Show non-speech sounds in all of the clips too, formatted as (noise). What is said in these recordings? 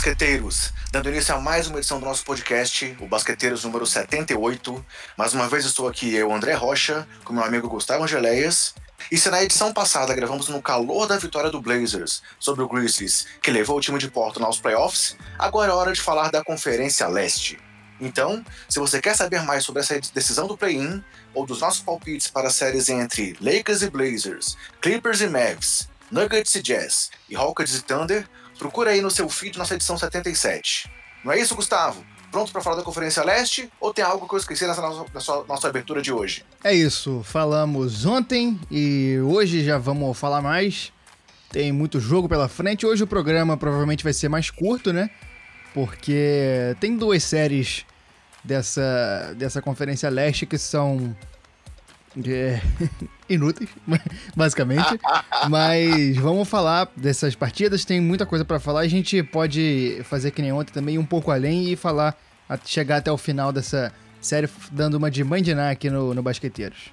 Basqueteiros! Dando início a mais uma edição do nosso podcast, o Basqueteiros número 78. Mais uma vez estou aqui, eu, André Rocha, com meu amigo Gustavo Angeléias. E se na edição passada gravamos no calor da vitória do Blazers sobre o Grizzlies, que levou o time de Portland aos playoffs, agora é hora de falar da Conferência Leste. Então, se você quer saber mais sobre essa decisão do play-in, ou dos nossos palpites para séries entre Lakers e Blazers, Clippers e Mavs, Nuggets e Jazz e Rockets e Thunder, procura aí no seu feed nossa edição 77. Não é isso, Gustavo? Pronto para falar da Conferência Leste ou tem algo que eu esqueci nessa nossa, nessa nossa abertura de hoje? É isso, falamos ontem e hoje já vamos falar mais. Tem muito jogo pela frente. Hoje o programa provavelmente vai ser mais curto, né? Porque tem duas séries dessa, dessa Conferência Leste que são é, (laughs) inúteis, (laughs) basicamente. Mas vamos falar dessas partidas, tem muita coisa para falar. A gente pode fazer que nem ontem também, um pouco além e falar, chegar até o final dessa série, dando uma de mandinar aqui no, no Basqueteiros.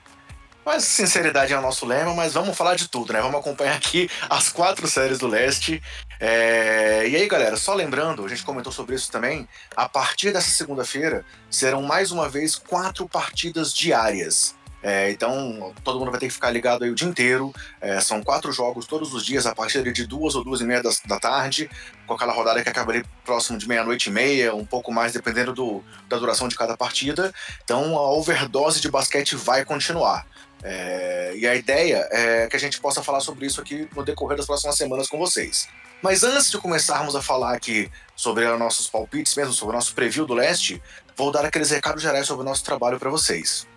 Mas sinceridade é o nosso lema, mas vamos falar de tudo, né? Vamos acompanhar aqui as quatro séries do leste. É... E aí, galera, só lembrando, a gente comentou sobre isso também, a partir dessa segunda-feira serão mais uma vez quatro partidas diárias. É, então, todo mundo vai ter que ficar ligado aí o dia inteiro. É, são quatro jogos todos os dias, a partir de duas ou duas e meia da, da tarde, com aquela rodada que acaba ali próximo de meia-noite e meia, um pouco mais, dependendo do, da duração de cada partida. Então, a overdose de basquete vai continuar. É, e a ideia é que a gente possa falar sobre isso aqui no decorrer das próximas semanas com vocês. Mas antes de começarmos a falar aqui sobre os nossos palpites mesmo, sobre o nosso preview do leste, vou dar aqueles recados gerais sobre o nosso trabalho para vocês.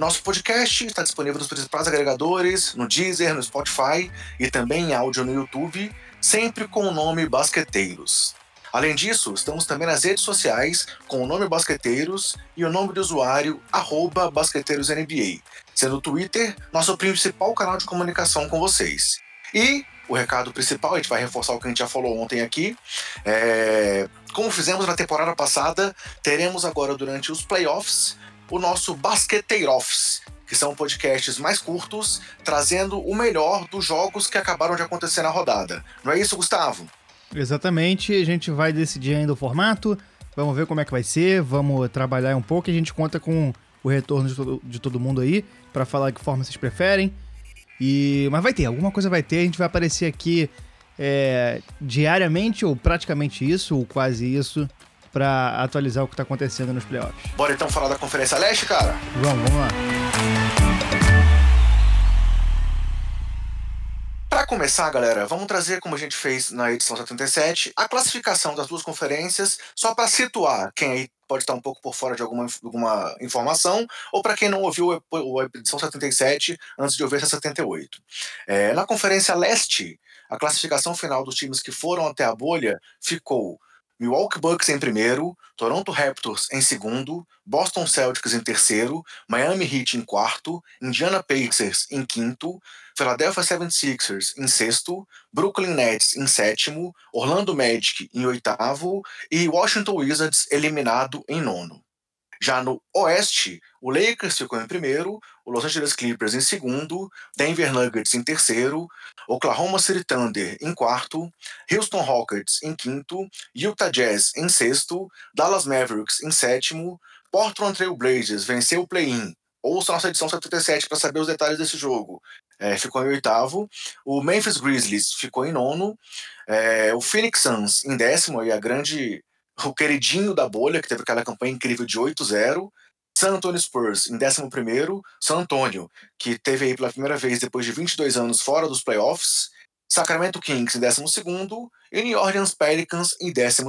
Nosso podcast está disponível nos principais agregadores, no Deezer, no Spotify e também em áudio no YouTube, sempre com o nome Basqueteiros. Além disso, estamos também nas redes sociais com o nome Basqueteiros e o nome do usuário BasqueteirosNBA, sendo o Twitter nosso principal canal de comunicação com vocês. E o recado principal, a gente vai reforçar o que a gente já falou ontem aqui. É, como fizemos na temporada passada, teremos agora durante os playoffs o nosso Basqueteiroffs, que são podcasts mais curtos, trazendo o melhor dos jogos que acabaram de acontecer na rodada. Não é isso, Gustavo? Exatamente, a gente vai decidir ainda o formato, vamos ver como é que vai ser, vamos trabalhar um pouco e a gente conta com o retorno de todo, de todo mundo aí para falar que forma vocês preferem. E mas vai ter, alguma coisa vai ter, a gente vai aparecer aqui é, diariamente ou praticamente isso, ou quase isso, para atualizar o que tá acontecendo nos playoffs. Bora então falar da Conferência Leste, cara? Vamos, vamos lá. Para começar, galera, vamos trazer, como a gente fez na edição 77, a classificação das duas conferências, só para situar quem aí pode estar um pouco por fora de alguma, alguma informação, ou para quem não ouviu a edição 77 antes de ouvir essa 78. É, na Conferência Leste, a classificação final dos times que foram até a bolha ficou Milwaukee Bucks em primeiro, Toronto Raptors em segundo, Boston Celtics em terceiro, Miami Heat em quarto, Indiana Pacers em quinto, Philadelphia 76ers em sexto, Brooklyn Nets em sétimo, Orlando Magic em oitavo e Washington Wizards eliminado em nono. Já no Oeste, o Lakers ficou em primeiro, o Los Angeles Clippers em segundo, Denver Nuggets em terceiro, Oklahoma City Thunder em quarto, Houston Rockets em quinto, Utah Jazz em sexto, Dallas Mavericks em sétimo, Portland Trail Blazers venceu o play-in. Ouça nossa edição 77 para saber os detalhes desse jogo. É, ficou em oitavo. O Memphis Grizzlies ficou em nono. É, o Phoenix Suns em décimo, aí a grande o queridinho da bolha, que teve aquela campanha incrível de 8-0. San Antonio Spurs em 11, San Antonio, que teve aí pela primeira vez depois de 22 anos fora dos playoffs, Sacramento Kings em 12 e New Orleans Pelicans em 13.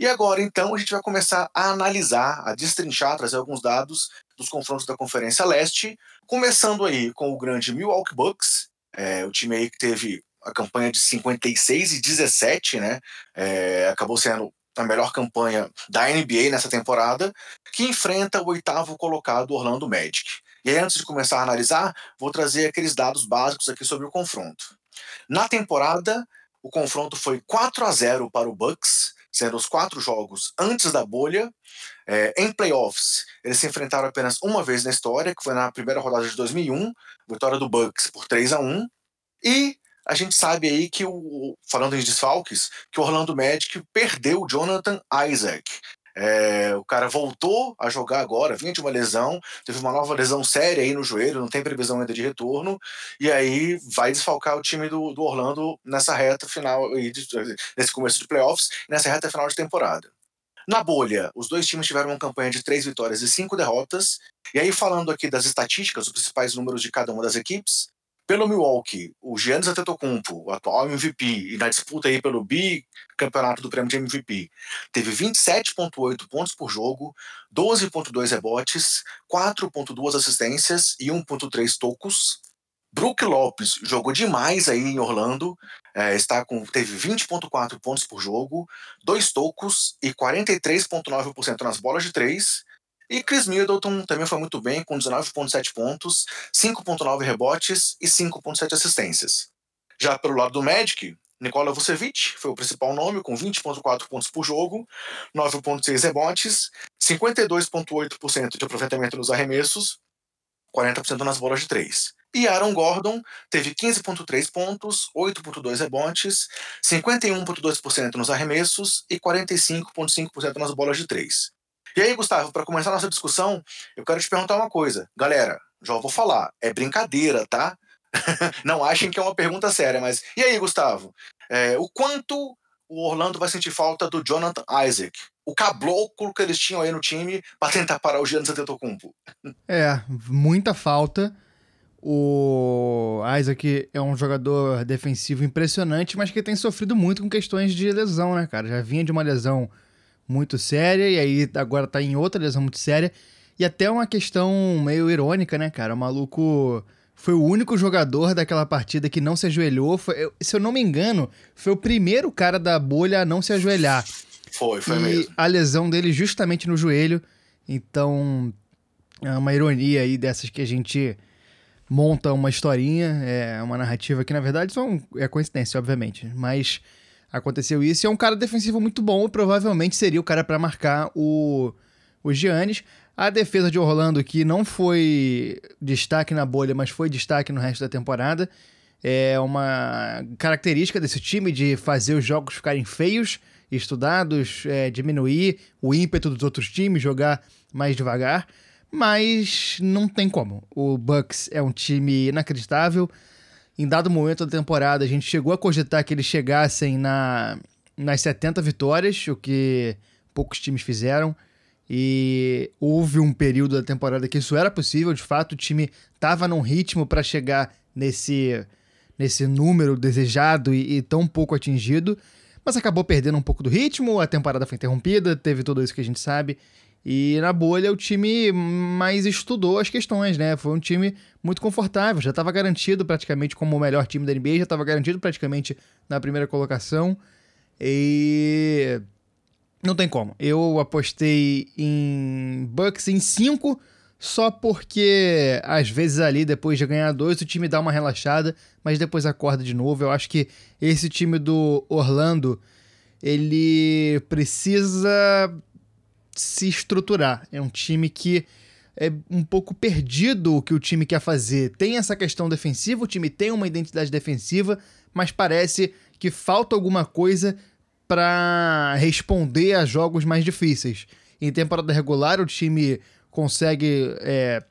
E agora então a gente vai começar a analisar, a destrinchar, trazer alguns dados dos confrontos da Conferência Leste, começando aí com o grande Milwaukee Bucks, é, o time aí que teve a campanha de 56 e 17, né? É, acabou sendo a melhor campanha da NBA nessa temporada, que enfrenta o oitavo colocado Orlando Magic. E aí, antes de começar a analisar, vou trazer aqueles dados básicos aqui sobre o confronto. Na temporada, o confronto foi 4 a 0 para o Bucks, sendo os quatro jogos antes da bolha. É, em playoffs, eles se enfrentaram apenas uma vez na história, que foi na primeira rodada de 2001, vitória do Bucks por 3 a 1 E a gente sabe aí que o falando em desfalques, que o Orlando Magic perdeu Jonathan Isaac. É, o cara voltou a jogar agora, vinha de uma lesão, teve uma nova lesão séria aí no joelho, não tem previsão ainda de retorno, e aí vai desfalcar o time do, do Orlando nessa reta final, nesse começo de playoffs, nessa reta final de temporada. Na bolha, os dois times tiveram uma campanha de três vitórias e cinco derrotas. E aí, falando aqui das estatísticas, os principais números de cada uma das equipes, pelo Milwaukee, o Giannis Antetokounmpo, o atual MVP, e na disputa aí pelo bicampeonato do prêmio de MVP, teve 27,8 pontos por jogo, 12,2 rebotes, 4,2 assistências e 1,3 tocos. Brook Lopes jogou demais aí em Orlando, é, está com teve 20,4 pontos por jogo, dois tocos e 43,9% nas bolas de três. E Chris Middleton também foi muito bem, com 19,7 pontos, 5,9 rebotes e 5,7 assistências. Já pelo lado do Magic, Nikola Vucevic foi o principal nome, com 20,4 pontos por jogo, 9,6 rebotes, 52,8% de aproveitamento nos arremessos, 40% nas bolas de três. E Aaron Gordon teve 15,3 pontos, 8,2 rebotes, 51,2% nos arremessos e 45,5% nas bolas de três. E aí, Gustavo, para começar a nossa discussão, eu quero te perguntar uma coisa. Galera, já vou falar, é brincadeira, tá? (laughs) Não achem que é uma pergunta séria, mas. E aí, Gustavo? É, o quanto o Orlando vai sentir falta do Jonathan Isaac? O caboclo que eles tinham aí no time para tentar parar o Giannis Antetokounmpo. É, muita falta. O Isaac é um jogador defensivo impressionante, mas que tem sofrido muito com questões de lesão, né, cara? Já vinha de uma lesão muito séria, e aí agora tá em outra lesão muito séria. E até uma questão meio irônica, né, cara? O maluco foi o único jogador daquela partida que não se ajoelhou. Foi, se eu não me engano, foi o primeiro cara da bolha a não se ajoelhar. Foi, foi e mesmo. a lesão dele justamente no joelho. Então, é uma ironia aí dessas que a gente monta uma historinha, é uma narrativa que na verdade são, é coincidência, obviamente. Mas aconteceu isso. E é um cara defensivo muito bom provavelmente seria o cara para marcar o, o Giannis. A defesa de Orlando, que não foi destaque na bolha, mas foi destaque no resto da temporada, é uma característica desse time de fazer os jogos ficarem feios, estudados, é, diminuir o ímpeto dos outros times, jogar mais devagar. Mas não tem como. O Bucks é um time inacreditável em dado momento da temporada, a gente chegou a cogitar que eles chegassem na, nas 70 vitórias, o que poucos times fizeram. E houve um período da temporada que isso era possível, de fato, o time estava num ritmo para chegar nesse, nesse número desejado e, e, tão pouco atingido, mas acabou perdendo um pouco do ritmo, a temporada foi interrompida, teve tudo isso que a gente sabe, e na bolha o time mais estudou as questões, né? Foi um time muito confortável, já estava garantido praticamente como o melhor time da NBA, já estava garantido praticamente na primeira colocação. E não tem como. Eu apostei em Bucks em 5 só porque às vezes ali depois de ganhar dois o time dá uma relaxada, mas depois acorda de novo. Eu acho que esse time do Orlando ele precisa se estruturar. É um time que é um pouco perdido o que o time quer fazer. Tem essa questão defensiva, o time tem uma identidade defensiva, mas parece que falta alguma coisa para responder a jogos mais difíceis. Em temporada regular, o time consegue é,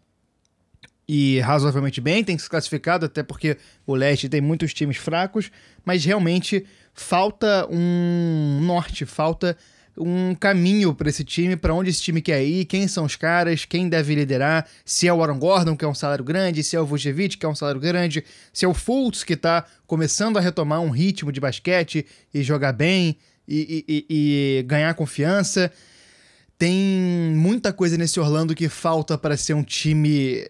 ir razoavelmente bem, tem se classificado, até porque o leste tem muitos times fracos, mas realmente falta um norte, falta um caminho para esse time, para onde esse time quer ir, quem são os caras, quem deve liderar, se é o Aaron Gordon, que é um salário grande, se é o Vucevic, que é um salário grande, se é o Fultz, que está começando a retomar um ritmo de basquete e jogar bem e, e, e ganhar confiança. Tem muita coisa nesse Orlando que falta para ser um time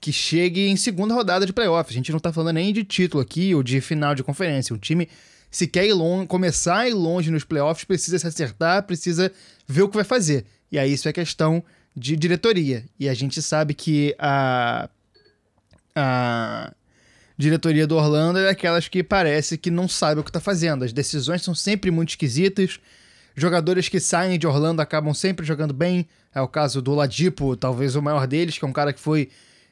que chegue em segunda rodada de playoff. A gente não está falando nem de título aqui ou de final de conferência. Um time se quer ir longe, começar a ir longe nos playoffs, precisa se acertar, precisa ver o que vai fazer. E aí isso é questão de diretoria. E a gente sabe que a, a diretoria do Orlando é aquelas que parece que não sabe o que está fazendo. As decisões são sempre muito esquisitas. Jogadores que saem de Orlando acabam sempre jogando bem. É o caso do Ladipo, talvez o maior deles, que é um cara que foi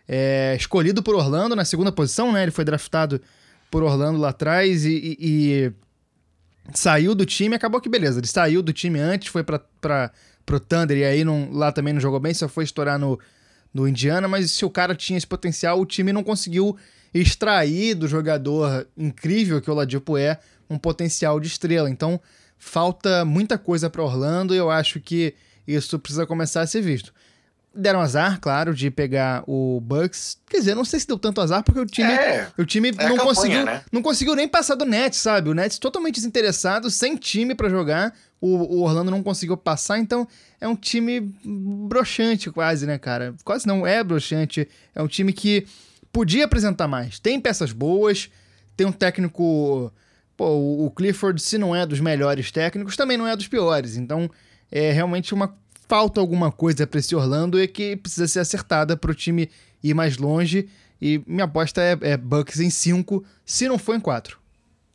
é, escolhido por Orlando na segunda posição, né? Ele foi draftado por Orlando lá atrás e, e, e, saiu do time. Acabou que beleza, ele saiu do time antes, foi pra, pro Thunder e aí não, lá também não jogou bem, só foi estourar no, no Indiana. Mas se o cara tinha esse potencial, o time não conseguiu extrair do jogador incrível que o Ladipo é um potencial de estrela. Então falta muita coisa para Orlando e eu acho que isso precisa começar a ser visto. Deram azar, claro, de pegar o Bucks. Quer dizer, não sei se deu tanto azar, porque o time, É, o time é não, campanha, conseguiu, né? não conseguiu nem passar do Nets, sabe? O Nets totalmente desinteressado, sem time pra jogar. O, o Orlando não conseguiu passar, então é um time broxante quase, né, cara? Quase não é broxante. É um time que podia apresentar mais. Tem peças boas, tem um técnico. Pô, o Clifford, se não é dos melhores técnicos, também não é dos piores. Então, é realmente uma. Falta alguma coisa pra esse Orlando e que precisa ser acertada pro time ir mais longe. E minha aposta é, é Bucks em 5, se não for em 4.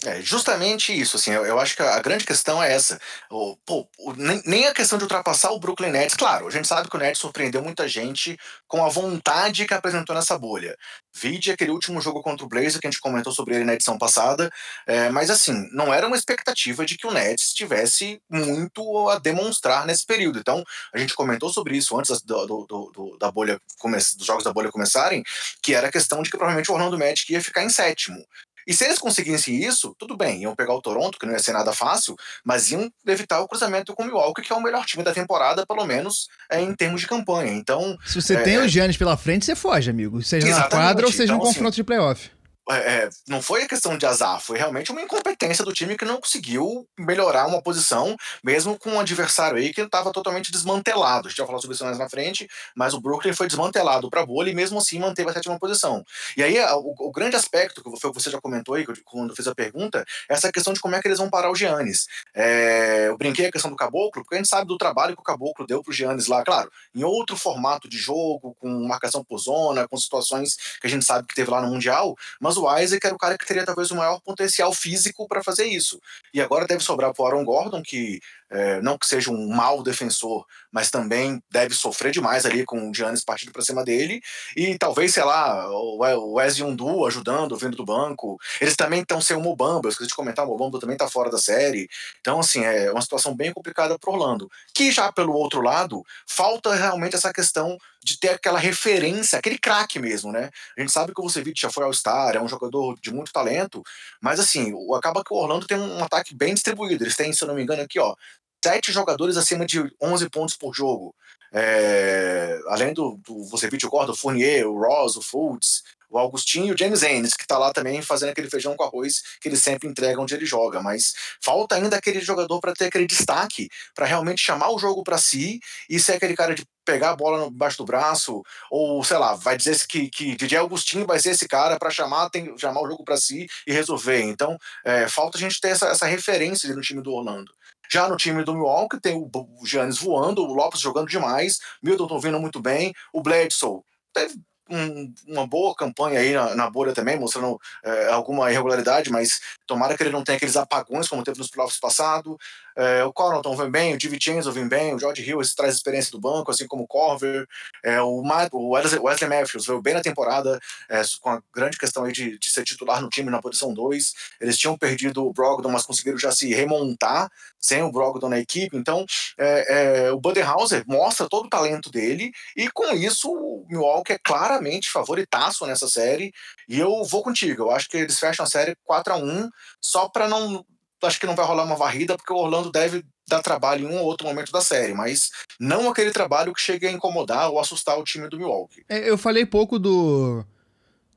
É justamente isso, assim, eu, eu acho que a grande questão é essa. O, pô, o- nem, nem a questão de ultrapassar o Brooklyn Nets, claro, a gente sabe que o Nets surpreendeu muita gente com a vontade que apresentou nessa bolha. Vide aquele último jogo contra o Blazer que a gente comentou sobre ele na edição passada, é, mas assim, não era uma expectativa de que o Nets tivesse muito a demonstrar nesse período. Então, a gente comentou sobre isso antes do, do- do- da bolha dos jogos da bolha começarem, que era a questão de que provavelmente o Orlando Magic ia ficar em sétimo. E se eles conseguissem isso, tudo bem, iam pegar o Toronto, que não ia ser nada fácil, mas iam evitar o cruzamento com o Milwaukee, que é o melhor time da temporada, pelo menos é, em termos de campanha. Então, Se você É, tem o Giannis pela frente, você foge, amigo. Seja na quadra ou seja no então, assim, confronto de playoff. É, é, não foi a questão de azar, foi realmente uma incompetência do time que não conseguiu melhorar uma posição, mesmo com um adversário aí que estava totalmente desmantelado. A gente vai falar sobre isso mais na frente, mas o Brooklyn foi desmantelado para a bolha e mesmo assim manteve a sétima posição. E aí o, o grande aspecto que o você já comentou aí, quando fez a pergunta, é essa questão de como é que eles vão parar o Giannis. É, eu brinquei a questão do Caboclo, porque a gente sabe do trabalho que o Caboclo deu pro Giannis lá, claro, em outro formato de jogo, com marcação por zona, com situações que a gente sabe que teve lá no Mundial, mas o Isaac era o cara que teria talvez o maior potencial físico para fazer isso. E agora deve sobrar pro Aaron Gordon, que é, não que seja um mau defensor, mas também deve sofrer demais ali com o Giannis partindo para cima dele. E talvez, sei lá, o Wesley Undu ajudando, vindo do banco. Eles também estão sem o Mobamba, eu esqueci de comentar, o Mobamba também está fora da série. Então, assim, é uma situação bem complicada pro Orlando. Que já pelo outro lado, falta realmente essa questão de ter aquela referência, aquele craque mesmo, né? A gente sabe que o Vucevic já foi All-Star, é um jogador de muito talento, mas assim, acaba que o Orlando tem um ataque bem distribuído. Eles têm, se eu não me engano, aqui, ó, sete jogadores acima de 11 pontos por jogo. É, além do, do o Gordon, o Fournier, o Ross, o Fultz, o Augustinho e o James Ennis, que tá lá também fazendo aquele feijão com arroz que ele sempre entrega onde ele joga. Mas falta ainda aquele jogador para ter aquele destaque, para realmente chamar o jogo para si e ser aquele cara de pegar a bola embaixo do braço, ou sei lá, vai dizer que, que DJ Augustinho vai ser esse cara para chamar, tem, chamar o jogo para si e resolver. Então, é, falta a gente ter essa, essa referência no time do Orlando. Já no time do Milwaukee tem o, Giannis voando, o Lopes jogando demais, Middleton vindo muito bem, o Bledsoe teve um- uma boa campanha aí na, na bolha também, mostrando é, alguma irregularidade, mas tomara que ele não tenha aqueles apagões como teve nos playoffs passado. É, o Connaughton vem bem, o DiVincenzo vem bem, o George Hill traz experiência do banco, assim como o Corver, é, o, o Wesley, Wesley Matthews veio bem na temporada, é, com a grande questão aí de, de ser titular no time na posição 2. Eles tinham perdido o Brogdon, mas conseguiram já se remontar sem o Brogdon na equipe. Então, é, é, o Budenhauser mostra todo o talento dele e com isso o Milwaukee é claramente favoritaço nessa série. E eu vou contigo, eu acho que eles fecham a série 4 a 1 só para não acho que não vai rolar uma varrida porque o Orlando deve dar trabalho em um ou outro momento da série, mas não aquele trabalho que chegue a incomodar ou assustar o time do Milwaukee. É, Eu falei pouco do,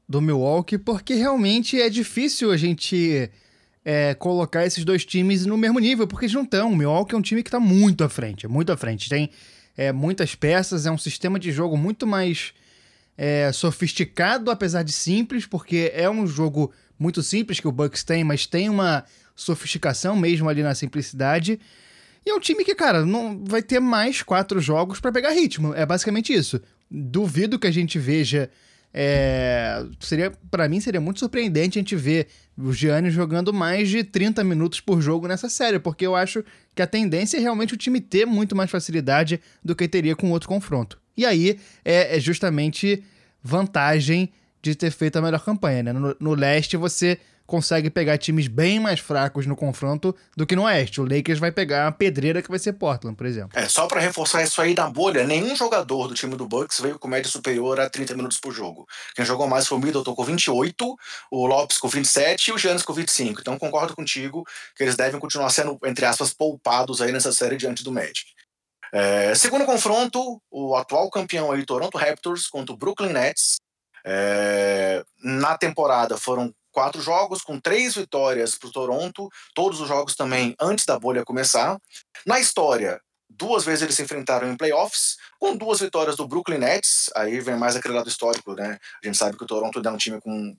do Milwaukee porque realmente é difícil a gente é, colocar esses dois times no mesmo nível, porque eles não estão. O Milwaukee é um time que está muito à frente, é muito à frente. Tem é, muitas peças, é um sistema de jogo muito mais é, sofisticado, apesar de simples, porque é um jogo muito simples que o Bucks tem, mas tem uma sofisticação mesmo ali na simplicidade. E é um time que, cara, não vai ter mais quatro jogos para pegar ritmo. É basicamente isso. Duvido que a gente veja. É, seria para mim seria muito surpreendente a gente ver o Giannis jogando mais de 30 minutos por jogo nessa série, porque eu acho que a tendência é realmente o time ter muito mais facilidade do que teria com outro confronto. E aí é, é justamente vantagem de ter feito a melhor campanha, né? No, no leste você consegue pegar times bem mais fracos no confronto do que no Oeste. O Lakers vai pegar a pedreira que vai ser Portland, por exemplo. É, só para reforçar isso aí na bolha, nenhum jogador do time do Bucks veio com média superior a 30 minutos por jogo. Quem jogou mais foi o Middleton com 28, o Lopes com 27 e o Giannis com 25. Então concordo contigo que eles devem continuar sendo, entre aspas, poupados aí nessa série diante do Magic. É, segundo confronto, o atual campeão aí, Toronto Raptors contra o Brooklyn Nets. É, na temporada foram quatro jogos, com três vitórias para o Toronto, todos os jogos também antes da bolha começar. Na história, duas vezes eles se enfrentaram em playoffs, com duas vitórias do Brooklyn Nets, aí vem mais aquele lado histórico, né? A gente sabe que o Toronto é um time com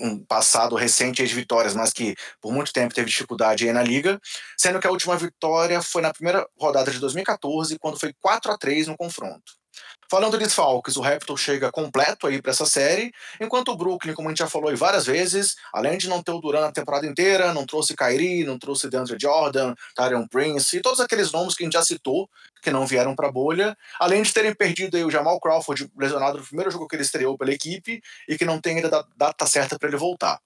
um passado recente de vitórias, mas que por muito tempo teve dificuldade aí na liga, sendo que a última vitória foi na primeira rodada de 2014, quando foi 4 a 3 no confronto. Falando de desfalques, o Raptor chega completo aí para essa série, enquanto o Brooklyn, como a gente já falou aí várias vezes, além de não ter o Durant a temporada inteira, não trouxe Kyrie, não trouxe DeAndre Jordan, Tyrion Prince e todos aqueles nomes que a gente já citou, que não vieram para a bolha, além de terem perdido aí o Jamal Crawford lesionado no primeiro jogo que ele estreou pela equipe e que não tem ainda data certa para ele voltar.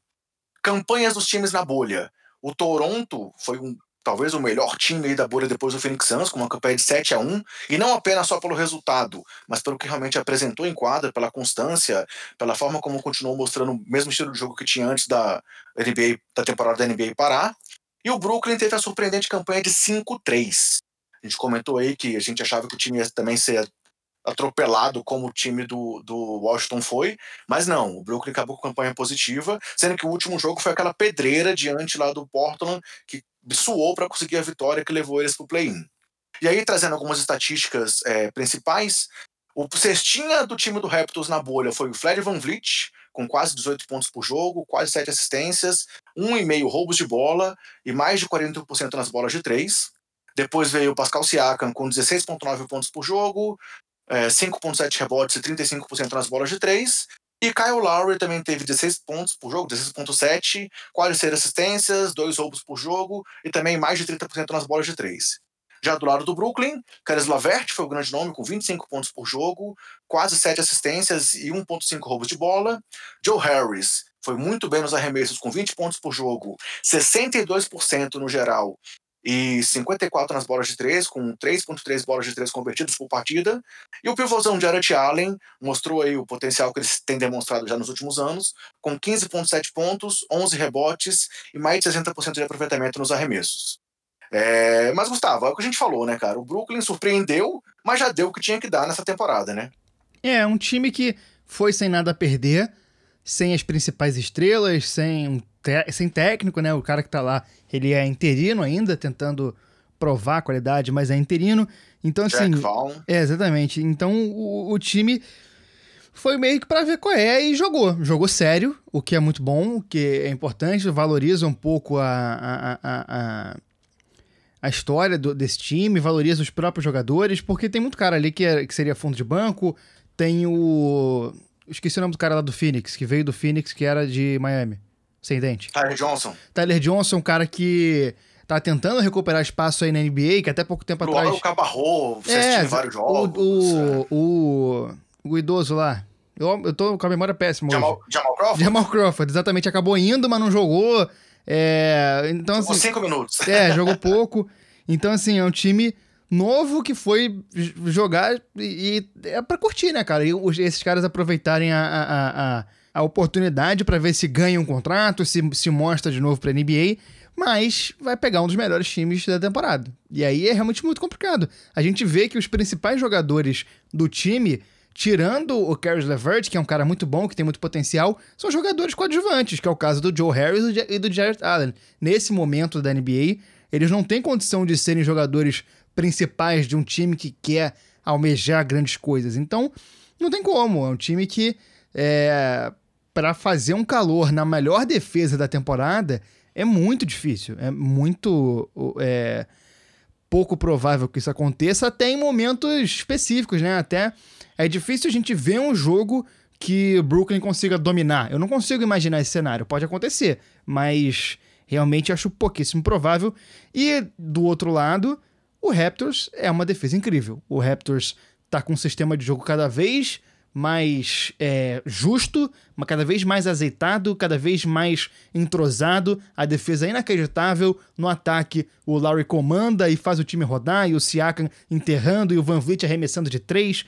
Campanhas dos times na bolha. O Toronto foi um talvez o melhor time da bolha depois do Phoenix Suns, com uma campanha de 7 a 1 e não apenas só pelo resultado, mas pelo que realmente apresentou em quadra, pela constância, pela forma como continuou mostrando o mesmo estilo de jogo que tinha antes da NBA, da temporada da NBA parar. E o Brooklyn teve a surpreendente campanha de 5-3. A gente comentou aí que a gente achava que o time ia também ser atropelado como o time do, do Washington foi, mas não, o Brooklyn acabou com campanha positiva, sendo que o último jogo foi aquela pedreira diante lá do Portland, que suou para conseguir a vitória que levou eles para o play-in. E aí, trazendo algumas estatísticas é, principais, o cestinha do time do Raptors na bolha foi o Fred Van Vliet, com quase 18 pontos por jogo, quase 7 assistências, 1,5 roubos de bola e mais de 41% nas bolas de 3. Depois veio o Pascal Siakam com 16,9 pontos por jogo, é, 5,7 rebotes e 35% nas bolas de 3. E Kyle Lowry também teve 16 pontos por jogo, 16.7, quase 6 assistências, 2 roubos por jogo e também mais de 30% nas bolas de 3. Já do lado do Brooklyn, Caris Lavert foi o grande nome, com 25 pontos por jogo, quase 7 assistências e 1.5 roubos de bola. Joe Harris foi muito bem nos arremessos, com 20 pontos por jogo, 62% no geral e 54 nas bolas de 3, com 3.3 bolas de 3 convertidas por partida. E o pivôzão Jared Allen mostrou aí o potencial que eles têm demonstrado já nos últimos anos, com 15.7 pontos, 11 rebotes e mais de 60% de aproveitamento nos arremessos. É, mas, Gustavo, é o que a gente falou, né, cara? O Brooklyn surpreendeu, mas já deu o que tinha que dar nessa temporada, né? É, um time que foi sem nada a perder, sem as principais estrelas, sem um sem técnico, né? O cara que tá lá, ele é interino ainda, tentando provar a qualidade, mas é interino. Então, assim. É, exatamente. Então, o, o time foi meio que para ver qual é e jogou. Jogou sério, o que é muito bom, o que é importante, valoriza um pouco a, a, a, a, a história do, desse time, valoriza os próprios jogadores, porque tem muito cara ali que, é, que seria fundo de banco, tem o. Esqueci o nome do cara lá do Phoenix, que veio do Phoenix, que era de Miami. Sem dente. Tyler Johnson. Tyler Johnson, um cara que tá tentando recuperar espaço aí na NBA, que até pouco tempo Pro atrás. O Cabarro, é, vários jogos. O, o, é. o, o, idoso lá. Eu, eu tô com a memória péssima. Jamal, hoje. Jamal Crawford? Jamal Crawford, exatamente. Acabou indo, mas não jogou. É, então, jogou assim, cinco minutos. É, jogou pouco. Então, assim, é um time novo que foi jogar e, e é pra curtir, né, cara? E esses caras aproveitarem a, a, a a oportunidade para ver se ganha um contrato, se, se mostra de novo para NBA, mas vai pegar um dos melhores times da temporada. E aí é realmente muito complicado. A gente vê que os principais jogadores do time, tirando o Caris LeVert, que é um cara muito bom, que tem muito potencial, são jogadores coadjuvantes, que é o caso do Joe Harris e do Jarrett Allen. Nesse momento da NBA, eles não têm condição de serem jogadores principais de um time que quer almejar grandes coisas. Então, não tem como. É um time que é, para fazer um calor na melhor defesa da temporada é muito difícil. É muito é, pouco provável que isso aconteça, até em momentos específicos, né? Até é difícil a gente ver um jogo que o Brooklyn consiga dominar. Eu não consigo imaginar esse cenário. Pode acontecer, mas realmente acho pouquíssimo provável. E do outro lado, o Raptors é uma defesa incrível. O Raptors tá com um sistema de jogo cada vez mais é, justo, mas cada vez mais azeitado, cada vez mais entrosado. A defesa é inacreditável. No ataque, o Lowry comanda e faz o time rodar, e o Siakam enterrando, e o Van Vliet arremessando de três.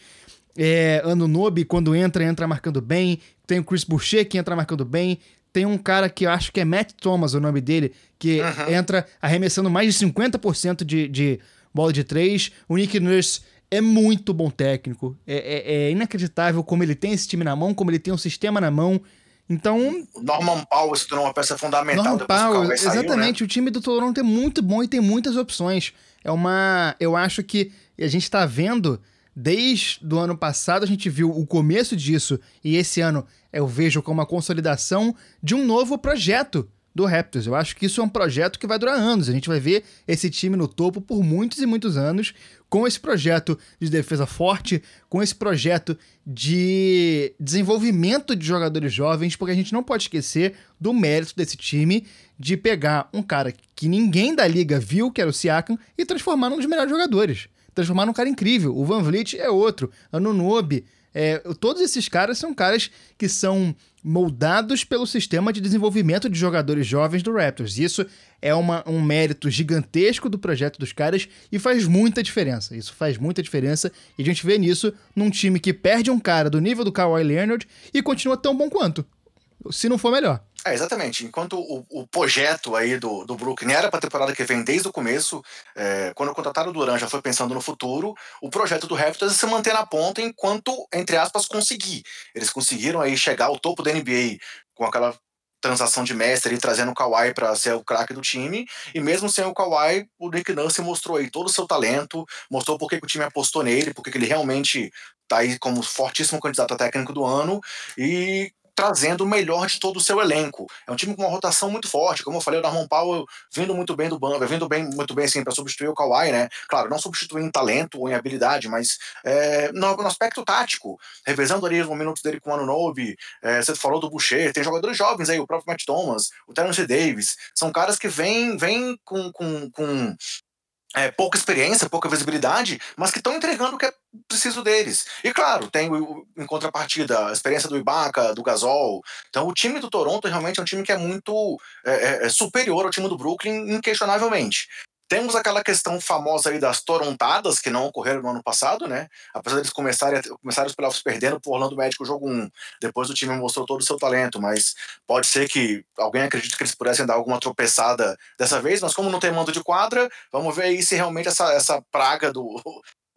É, Anunobi, quando entra, entra marcando bem. Tem o Chris Boucher, que entra marcando bem. Tem um cara que eu acho que é Matt Thomas, o nome dele, que entra arremessando mais de 50% de, de bola de três. O Nick Nurse é muito bom técnico. É, é, é, inacreditável como ele tem esse time na mão, como ele tem um sistema na mão. Então. Norman Powell se tornou uma peça fundamental. Norman Powell, exatamente. Saiu, né? O time do Toronto é muito bom e tem muitas opções. É uma. Eu acho que a gente está vendo. Desde o ano passado a gente viu o começo disso e esse ano eu vejo como uma consolidação de um novo projeto do Raptors. Eu acho que isso é um projeto que vai durar anos. A gente vai ver esse time no topo por muitos e muitos anos, com esse projeto de defesa forte, com esse projeto de desenvolvimento de jogadores jovens, porque a gente não pode esquecer do mérito desse time de pegar um cara que ninguém da liga viu, que era o Siakam, e transformar num dos melhores jogadores. Transformar num cara incrível. O Van Vliet é outro. Anunobi. É, todos esses caras são caras que são moldados pelo sistema de desenvolvimento de jogadores jovens do Raptors. Isso é uma, um mérito gigantesco do projeto dos caras e faz muita diferença. Isso faz muita diferença e a gente vê nisso num time que perde um cara do nível do Kawhi Leonard e continua tão bom quanto, se não for melhor. É, exatamente. Enquanto o, o projeto aí do, do Brooklyn era para a temporada que vem desde o começo, é, quando contrataram o Duran já foi pensando no futuro, o projeto do Raptors é se manter na ponta enquanto, entre aspas, conseguir. Eles conseguiram aí chegar ao topo da NBA com aquela transação de mestre e trazendo o Kawhi para ser o craque do time, e mesmo sem o Kawhi, o Nick Nurse mostrou aí todo o seu talento, mostrou por que o time apostou nele, porque ele realmente tá aí como fortíssimo candidato a técnico do ano, e trazendo o melhor de todo o seu elenco. É um time com uma rotação muito forte, como eu falei, o Darman Powell vindo muito bem do banco, vindo bem, muito bem assim, para substituir o Kawhi, né? Claro, não substituir em talento ou em habilidade, mas é, no, no, aspecto tático, revezando ali os minutos dele com o Anunobi, é, você falou do Boucher, tem jogadores jovens aí, o próprio Matt Thomas, o Terence Davis, são caras que vêm vem com, com, com é, pouca experiência, pouca visibilidade, mas que estão entregando o que é preciso deles. E claro, tem em contrapartida a experiência do Ibaka, do Gasol. Então o time do Toronto realmente é um time que é muito é, é, é superior ao time do Brooklyn, inquestionavelmente. Temos aquela questão famosa aí das torontadas, que não ocorreram no ano passado, né? Apesar deles começarem, começarem os playoffs perdendo pro Orlando Médico jogo 1. Depois o time mostrou todo o seu talento, mas pode ser que alguém acredite que eles pudessem dar alguma tropeçada dessa vez, mas como não tem mando de quadra, vamos ver aí se realmente essa, essa praga do,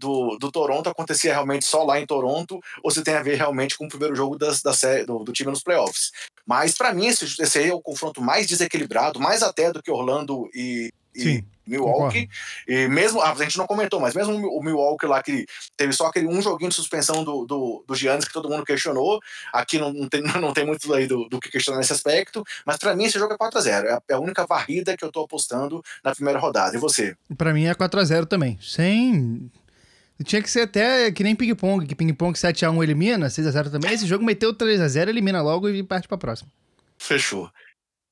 do, do Toronto acontecia realmente só lá em Toronto ou se tem a ver realmente com o primeiro jogo das, da série, do, do time nos playoffs. Mas para mim esse, esse aí é o confronto mais desequilibrado, mais até do que Orlando e, e Milwaukee. E mesmo, a gente não comentou, mas mesmo o Milwaukee lá que teve só aquele um joguinho de suspensão do, do, do Giannis que todo mundo questionou. Aqui não, não, tem, (laughs) não tem muito aí do, do que questionar nesse aspecto. Mas para mim esse jogo é 4x0. É, é a única varrida que eu tô apostando na primeira rodada. E você? Para mim é 4x0 também. Sem. Tinha que ser até que nem ping-pong, que ping-pong 7x1 elimina, 6x0 também. Esse jogo meteu 3x0, elimina logo e parte pra próxima. Fechou.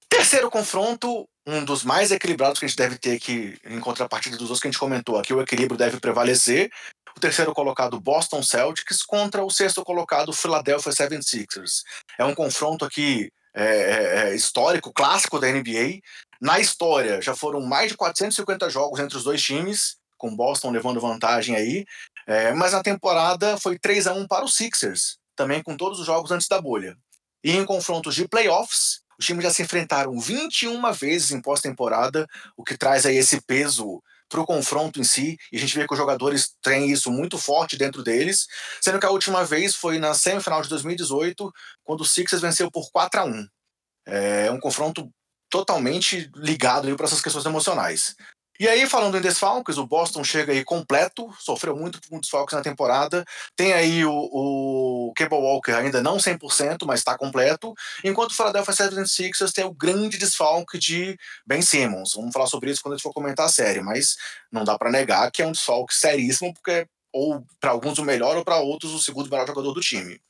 Terceiro confronto, um dos mais equilibrados que a gente deve ter aqui, em contrapartida dos outros que a gente comentou aqui, o equilíbrio deve prevalecer. O terceiro colocado, Boston Celtics, contra o sexto colocado, Philadelphia 76ers. É um confronto aqui é, é, é, histórico, clássico da NBA. Na história, já foram mais de 450 jogos entre os dois times, com Boston levando vantagem aí. É, mas na temporada foi 3 a 1 para os Sixers, também com todos os jogos antes da bolha. E em confrontos de playoffs, os times já se enfrentaram 21 vezes em pós-temporada, o que traz aí esse peso para o confronto em si, e a gente vê que os jogadores têm isso muito forte dentro deles, sendo que a última vez foi na semifinal de 2018, quando o Sixers venceu por 4 a 1 É um confronto totalmente ligado para essas questões emocionais. E aí, falando em desfalques, o Boston chega aí completo, sofreu muito com desfalques na temporada. Tem aí o, o Cable Walker ainda não 100%, mas está completo. Enquanto o Philadelphia 76ers tem o grande desfalque de Ben Simmons. Vamos falar sobre isso quando a gente for comentar a série, mas não dá para negar que é um desfalque seríssimo, porque ou para alguns o melhor, ou para outros o segundo melhor jogador do time.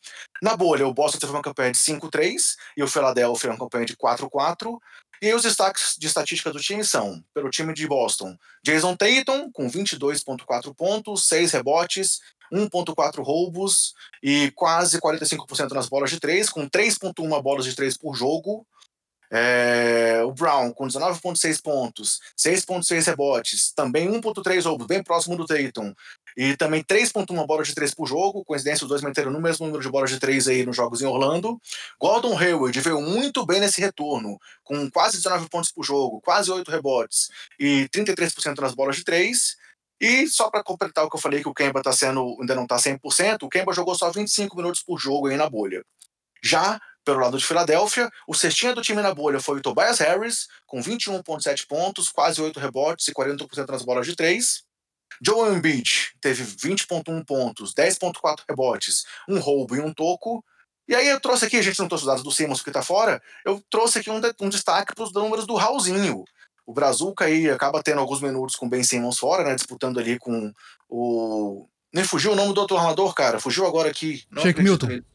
Na bolha, o Boston teve uma campanha de 5-3 e o Philadelphia uma campanha de 4-4. E os destaques de estatística do time são, pelo time de Boston, Jason Tatum com 22.4 pontos, 6 rebotes, 1.4 roubos e quase 45% nas bolas de 3, com 3.1 bolas de 3 por jogo. É, o Brown com 19.6 pontos, 6.6 rebotes, também 1.3 roubos, bem próximo do Tatum. E também 3.1 bolas de 3 por jogo, coincidência os dois manteram no mesmo número de bolas de 3 aí nos jogos em Orlando. Gordon Hayward veio muito bem nesse retorno, com quase 19 pontos por jogo, quase 8 rebotes e 33% nas bolas de 3. E só para completar o que eu falei que o Kemba tá sendo, ainda não está 100%, o Kemba jogou só 25 minutos por jogo aí na bolha. Já pelo lado de Filadélfia, o cestinha do time na bolha foi o Tobias Harris, com 21,7 pontos, quase 8 rebotes e 40% nas bolas de 3. Joel Embiid teve 20,1 pontos, 10,4 rebotes, um roubo e um toco. E aí eu trouxe aqui, a gente não trouxe os dados do Simmons que tá fora, eu trouxe aqui um, de, um destaque para os números do Raulzinho. O Brazuca aí acaba tendo alguns minutos com o Ben Simmons fora, né, disputando ali com o... Nem fugiu o nome do outro armador, cara, fugiu agora aqui. Shake Milton. Nele.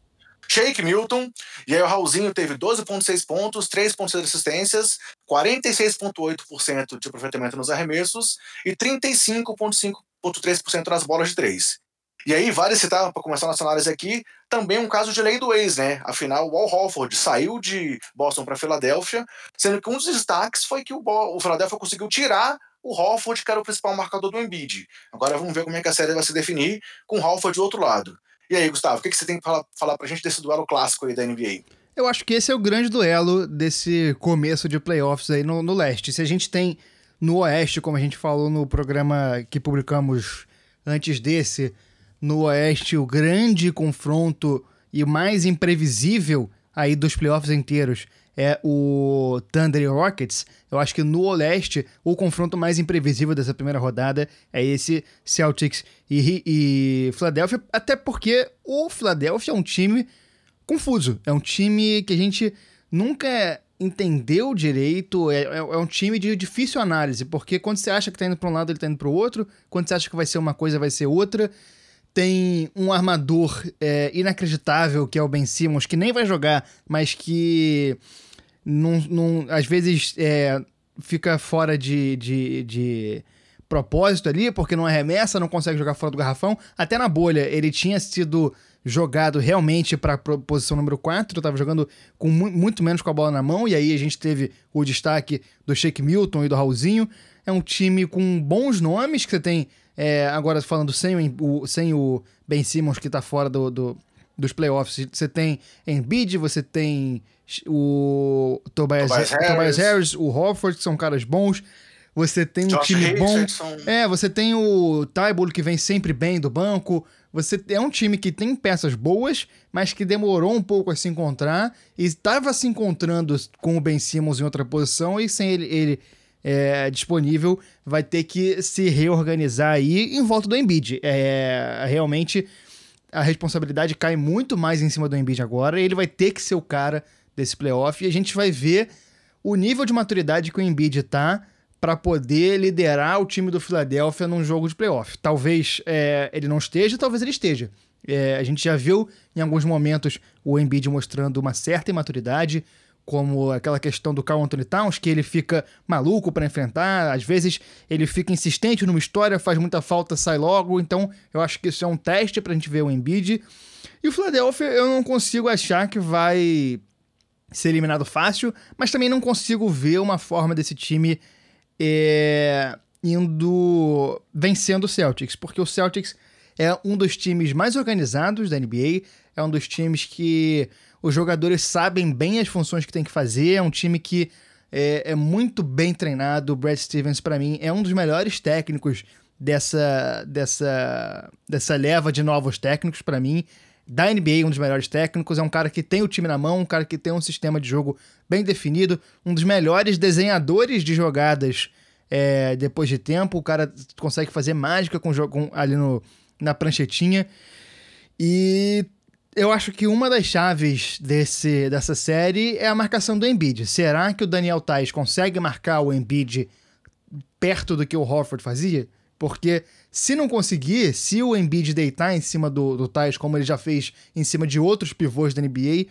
Shake Milton, e aí o Raulzinho teve 12,6 pontos, 3,6 assistências, 46,8% de aproveitamento nos arremessos e 35,3% nas bolas de três. E aí, vale citar, para começar nossa análise aqui, também um caso de lei do ex, né? Afinal, o Al Horford saiu de Boston para Filadélfia, sendo que um dos destaques foi que o, o Philadelphia conseguiu tirar o Horford, que era o principal marcador do Embiid. Agora vamos ver como é que a série vai se definir com o Horford do outro lado. E aí, Gustavo, o que, você tem para falar, falar pra gente desse duelo clássico aí da NBA? Eu acho que esse é o grande duelo desse começo de playoffs aí no, no leste. Se a gente tem no oeste, como a gente falou no programa que publicamos antes desse, no oeste o grande confronto e o mais imprevisível aí dos playoffs inteiros é o Thunder e Rockets. Eu acho que no Oeste, o confronto mais imprevisível dessa primeira rodada é esse Celtics e, e Philadelphia, até porque o Philadelphia é um time confuso. É um time que a gente nunca entendeu direito. É, é, é um time de difícil análise, porque quando você acha que tá indo para um lado, ele tá indo para o outro. Quando você acha que vai ser uma coisa, vai ser outra. Tem um armador é, inacreditável, que é o Ben Simmons, que nem vai jogar, mas que num, num, às vezes é, fica fora de, de, de propósito ali, porque não arremessa, não consegue jogar fora do garrafão. Até na bolha, ele tinha sido jogado realmente para posição número 4, estava jogando com mu muito menos com a bola na mão, e aí a gente teve o destaque do Shake Milton e do Raulzinho. É um time com bons nomes que você tem é, agora falando sem o, sem o Ben Simmons, que está fora do, do, dos playoffs, você tem Embiid, você tem o Tobias, Tobias, Harris. Tobias Harris, o Hofford, que são caras bons. Você tem um Josh time bom. É, você tem o Tybull, que vem sempre bem do banco. Você é um time que tem peças boas, mas que demorou um pouco a se encontrar. E estava se encontrando com o Ben Simmons em outra posição e sem ele, ele é, disponível, vai ter que se reorganizar aí em volta do Embiid. É, realmente a responsabilidade cai muito mais em cima do Embiid agora. Ele vai ter que ser o cara desse playoff e a gente vai ver o nível de maturidade que o Embiid tá para poder liderar o time do Philadelphia num jogo de playoff. Talvez é, ele não esteja, talvez ele esteja. É, a gente já viu em alguns momentos o Embiid mostrando uma certa imaturidade, como aquela questão do Carl Anthony Towns, que ele fica maluco para enfrentar, às vezes ele fica insistente numa história, faz muita falta, sai logo, então eu acho que isso é um teste pra gente ver o Embiid. E o Philadelphia eu não consigo achar que vai ser eliminado fácil, mas também não consigo ver uma forma desse time é, indo vencendo o Celtics, porque o Celtics é um dos times mais organizados da NBA, é um dos times que os jogadores sabem bem as funções que tem que fazer. É um time que é, é muito bem treinado. O Brad Stevens, para mim, é um dos melhores técnicos dessa, dessa, dessa leva de novos técnicos, para mim. Da NBA, um dos melhores técnicos. É um cara que tem o time na mão, um cara que tem um sistema de jogo bem definido, um dos melhores desenhadores de jogadas é, depois de tempo. O cara consegue fazer mágica com, com ali no, na pranchetinha. E eu acho que uma das chaves desse, dessa série é a marcação do Embiid. Será que o Daniel Tais consegue marcar o Embiid perto do que o Horford fazia? Porque se não conseguir, se o Embiid deitar em cima do, do Tais, como ele já fez em cima de outros pivôs da NBA,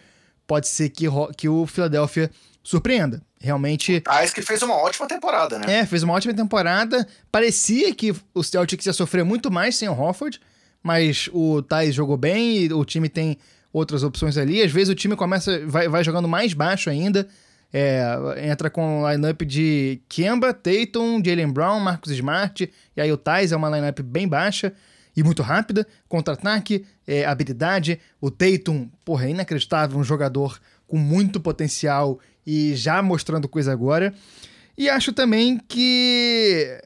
pode ser que, que o Philadelphia surpreenda. Realmente. Tais que fez uma ótima temporada, né? É, fez uma ótima temporada. Parecia que o Celtics ia sofrer muito mais sem o Horford mas o Thais jogou bem e o time tem outras opções ali. Às vezes o time começa, vai, vai jogando mais baixo ainda. É, entra com lineup de Kemba, Tatum, Jalen Brown, Marcus Smart, e aí o Thais é uma lineup bem baixa e muito rápida. Contra-ataque, é, habilidade. O Tatum, porra, é inacreditável, um jogador com muito potencial e já mostrando coisa agora. E acho também que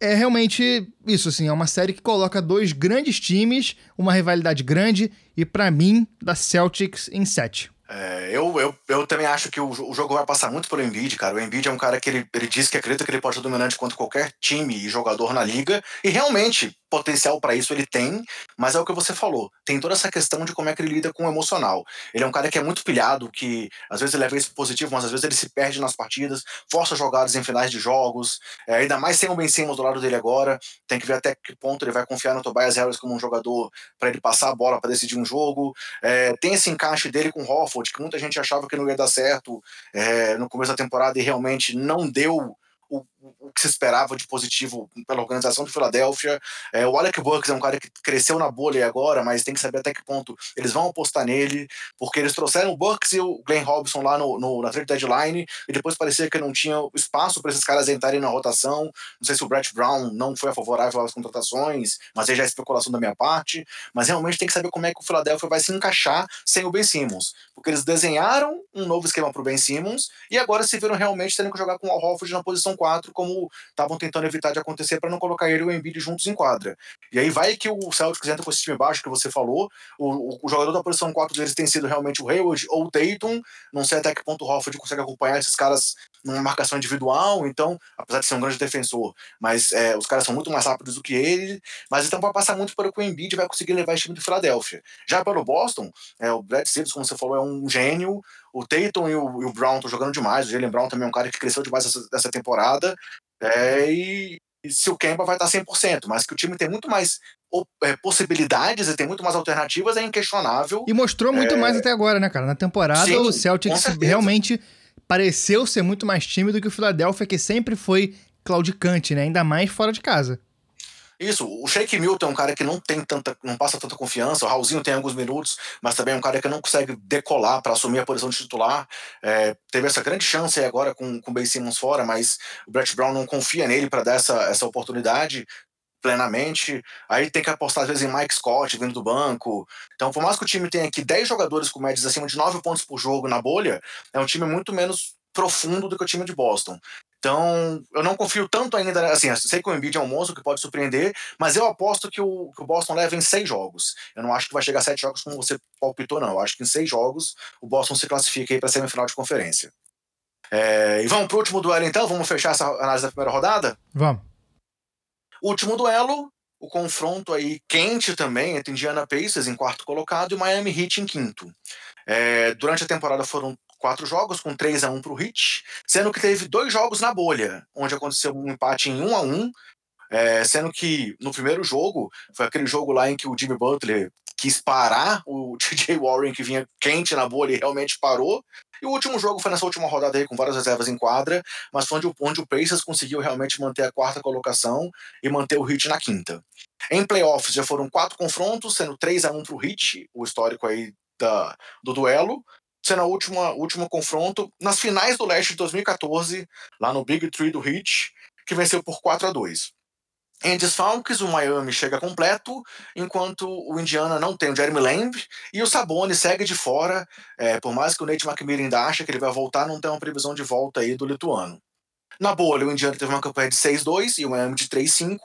é realmente isso, assim, é uma série que coloca dois grandes times, uma rivalidade grande, e para mim, da Celtics em 7. É, eu, eu, eu também acho que o, o, jogo vai passar muito pelo Embiid, cara. O Embiid é um cara que ele, ele diz que acredita que ele pode ser dominante contra qualquer time e jogador na liga, e realmente potencial para isso ele tem, mas é o que você falou. Tem toda essa questão de como é que ele lida com o emocional. Ele é um cara que é muito pilhado, que às vezes ele leva isso positivo, mas às vezes ele se perde nas partidas, força jogadas em finais de jogos. É, ainda mais sem o Ben Simmons do lado dele agora. Tem que ver até que ponto ele vai confiar no Tobias Harris como um jogador para ele passar a bola para decidir um jogo. É, tem esse encaixe dele com o Hofford, que muita gente achava que não ia dar certo é, no começo da temporada e realmente não deu o, o, que se esperava de positivo pela organização de Filadélfia. É, o Alec Burks é um cara que cresceu na bolha agora, mas tem que saber até que ponto eles vão apostar nele, porque eles trouxeram o Burks e o Glenn Robinson lá no, no, na trade deadline, e depois parecia que não tinha espaço para esses caras entrarem na rotação. Não sei se o Brett Brown não foi favorável às contratações, mas aí já é especulação da minha parte. Mas realmente tem que saber como é que o Philadelphia vai se encaixar sem o Ben Simmons, porque eles desenharam um novo esquema para o Ben Simmons e agora se viram realmente tendo que jogar com o Al Horford na posição 4, como estavam tentando evitar de acontecer para não colocar ele e o Embiid juntos em quadra. E aí vai que o Celtics entra com esse time baixo que você falou, o, o jogador da posição 4 deles tem sido realmente o Hayward ou o Tatum, não sei até que ponto o Horford consegue acompanhar esses caras numa marcação individual, então, apesar de ser um grande defensor, mas é, os caras são muito mais rápidos do que ele, mas então vai passar muito que o Embiid vai conseguir levar esse time de Filadélfia. Já pelo Boston, é, o Brad Stevens, como você falou, é um gênio, o Tatum e o, e o Brown estão jogando demais, o Jalen Brown também é um cara que cresceu demais essa, essa temporada, é, e, e se o Kemba vai estar 100%, mas que o time tem muito mais é, possibilidades e tem muito mais alternativas é inquestionável. E mostrou muito é... mais até agora, né, cara? Na temporada Sim, o Celtics realmente pareceu ser muito mais time do que o Philadelphia, que sempre foi claudicante, né? Ainda mais fora de casa. Isso, o Shake Milton é um cara que não tem tanta, não passa tanta confiança. O Raulzinho tem alguns minutos, mas também é um cara que não consegue decolar para assumir a posição de titular. É, teve essa grande chance agora com, com o Ben Simmons fora, mas o Brett Brown não confia nele para dar essa, essa oportunidade plenamente. Aí tem que apostar às vezes em Mike Scott vindo do banco. Então, por mais que o time tenha aqui 10 jogadores com médias acima de 9 pontos por jogo na bolha, é um time muito menos profundo do que o time de Boston. Então, eu não confio tanto ainda, assim, eu sei que o Embiid é um monstro que pode surpreender, mas eu aposto que o, que o Boston leva em seis jogos. Eu não acho que vai chegar a sete jogos como você palpitou, não. Eu acho que em seis jogos o Boston se classifica aí para semifinal de conferência. É, e vamos para o último duelo então? Vamos fechar essa análise da primeira rodada? Vamos. Último duelo, o confronto aí quente também entre Indiana Pacers em quarto colocado e Miami Heat em quinto. É, durante a temporada foram quatro jogos, com 3 a 1 para o Heat, sendo que teve dois jogos na bolha, onde aconteceu um empate em 1 a 1 é, sendo que no primeiro jogo foi aquele jogo lá em que o Jimmy Butler quis parar o (laughs) TJ Warren que vinha quente na bolha e realmente parou. E o último jogo foi nessa última rodada aí com várias reservas em quadra, mas foi onde, onde o Pacers conseguiu realmente manter a quarta colocação e manter o Heat na quinta. Em playoffs já foram quatro confrontos, sendo 3 a 1 para o Heat, o histórico aí da, do duelo sendo última último confronto nas finais do leste de 2014, lá no Big Three do Heat, que venceu por 4 a 2 em desfalques, o Miami chega completo, enquanto o Indiana não tem o Jeremy Lamb e o Sabonis segue de fora, é, por mais que o Nate McMillan ainda acha que ele vai voltar, não tem uma previsão de volta aí do lituano. Na bolha, o Indiana teve uma campanha de 6-2 e o Miami de 3-5.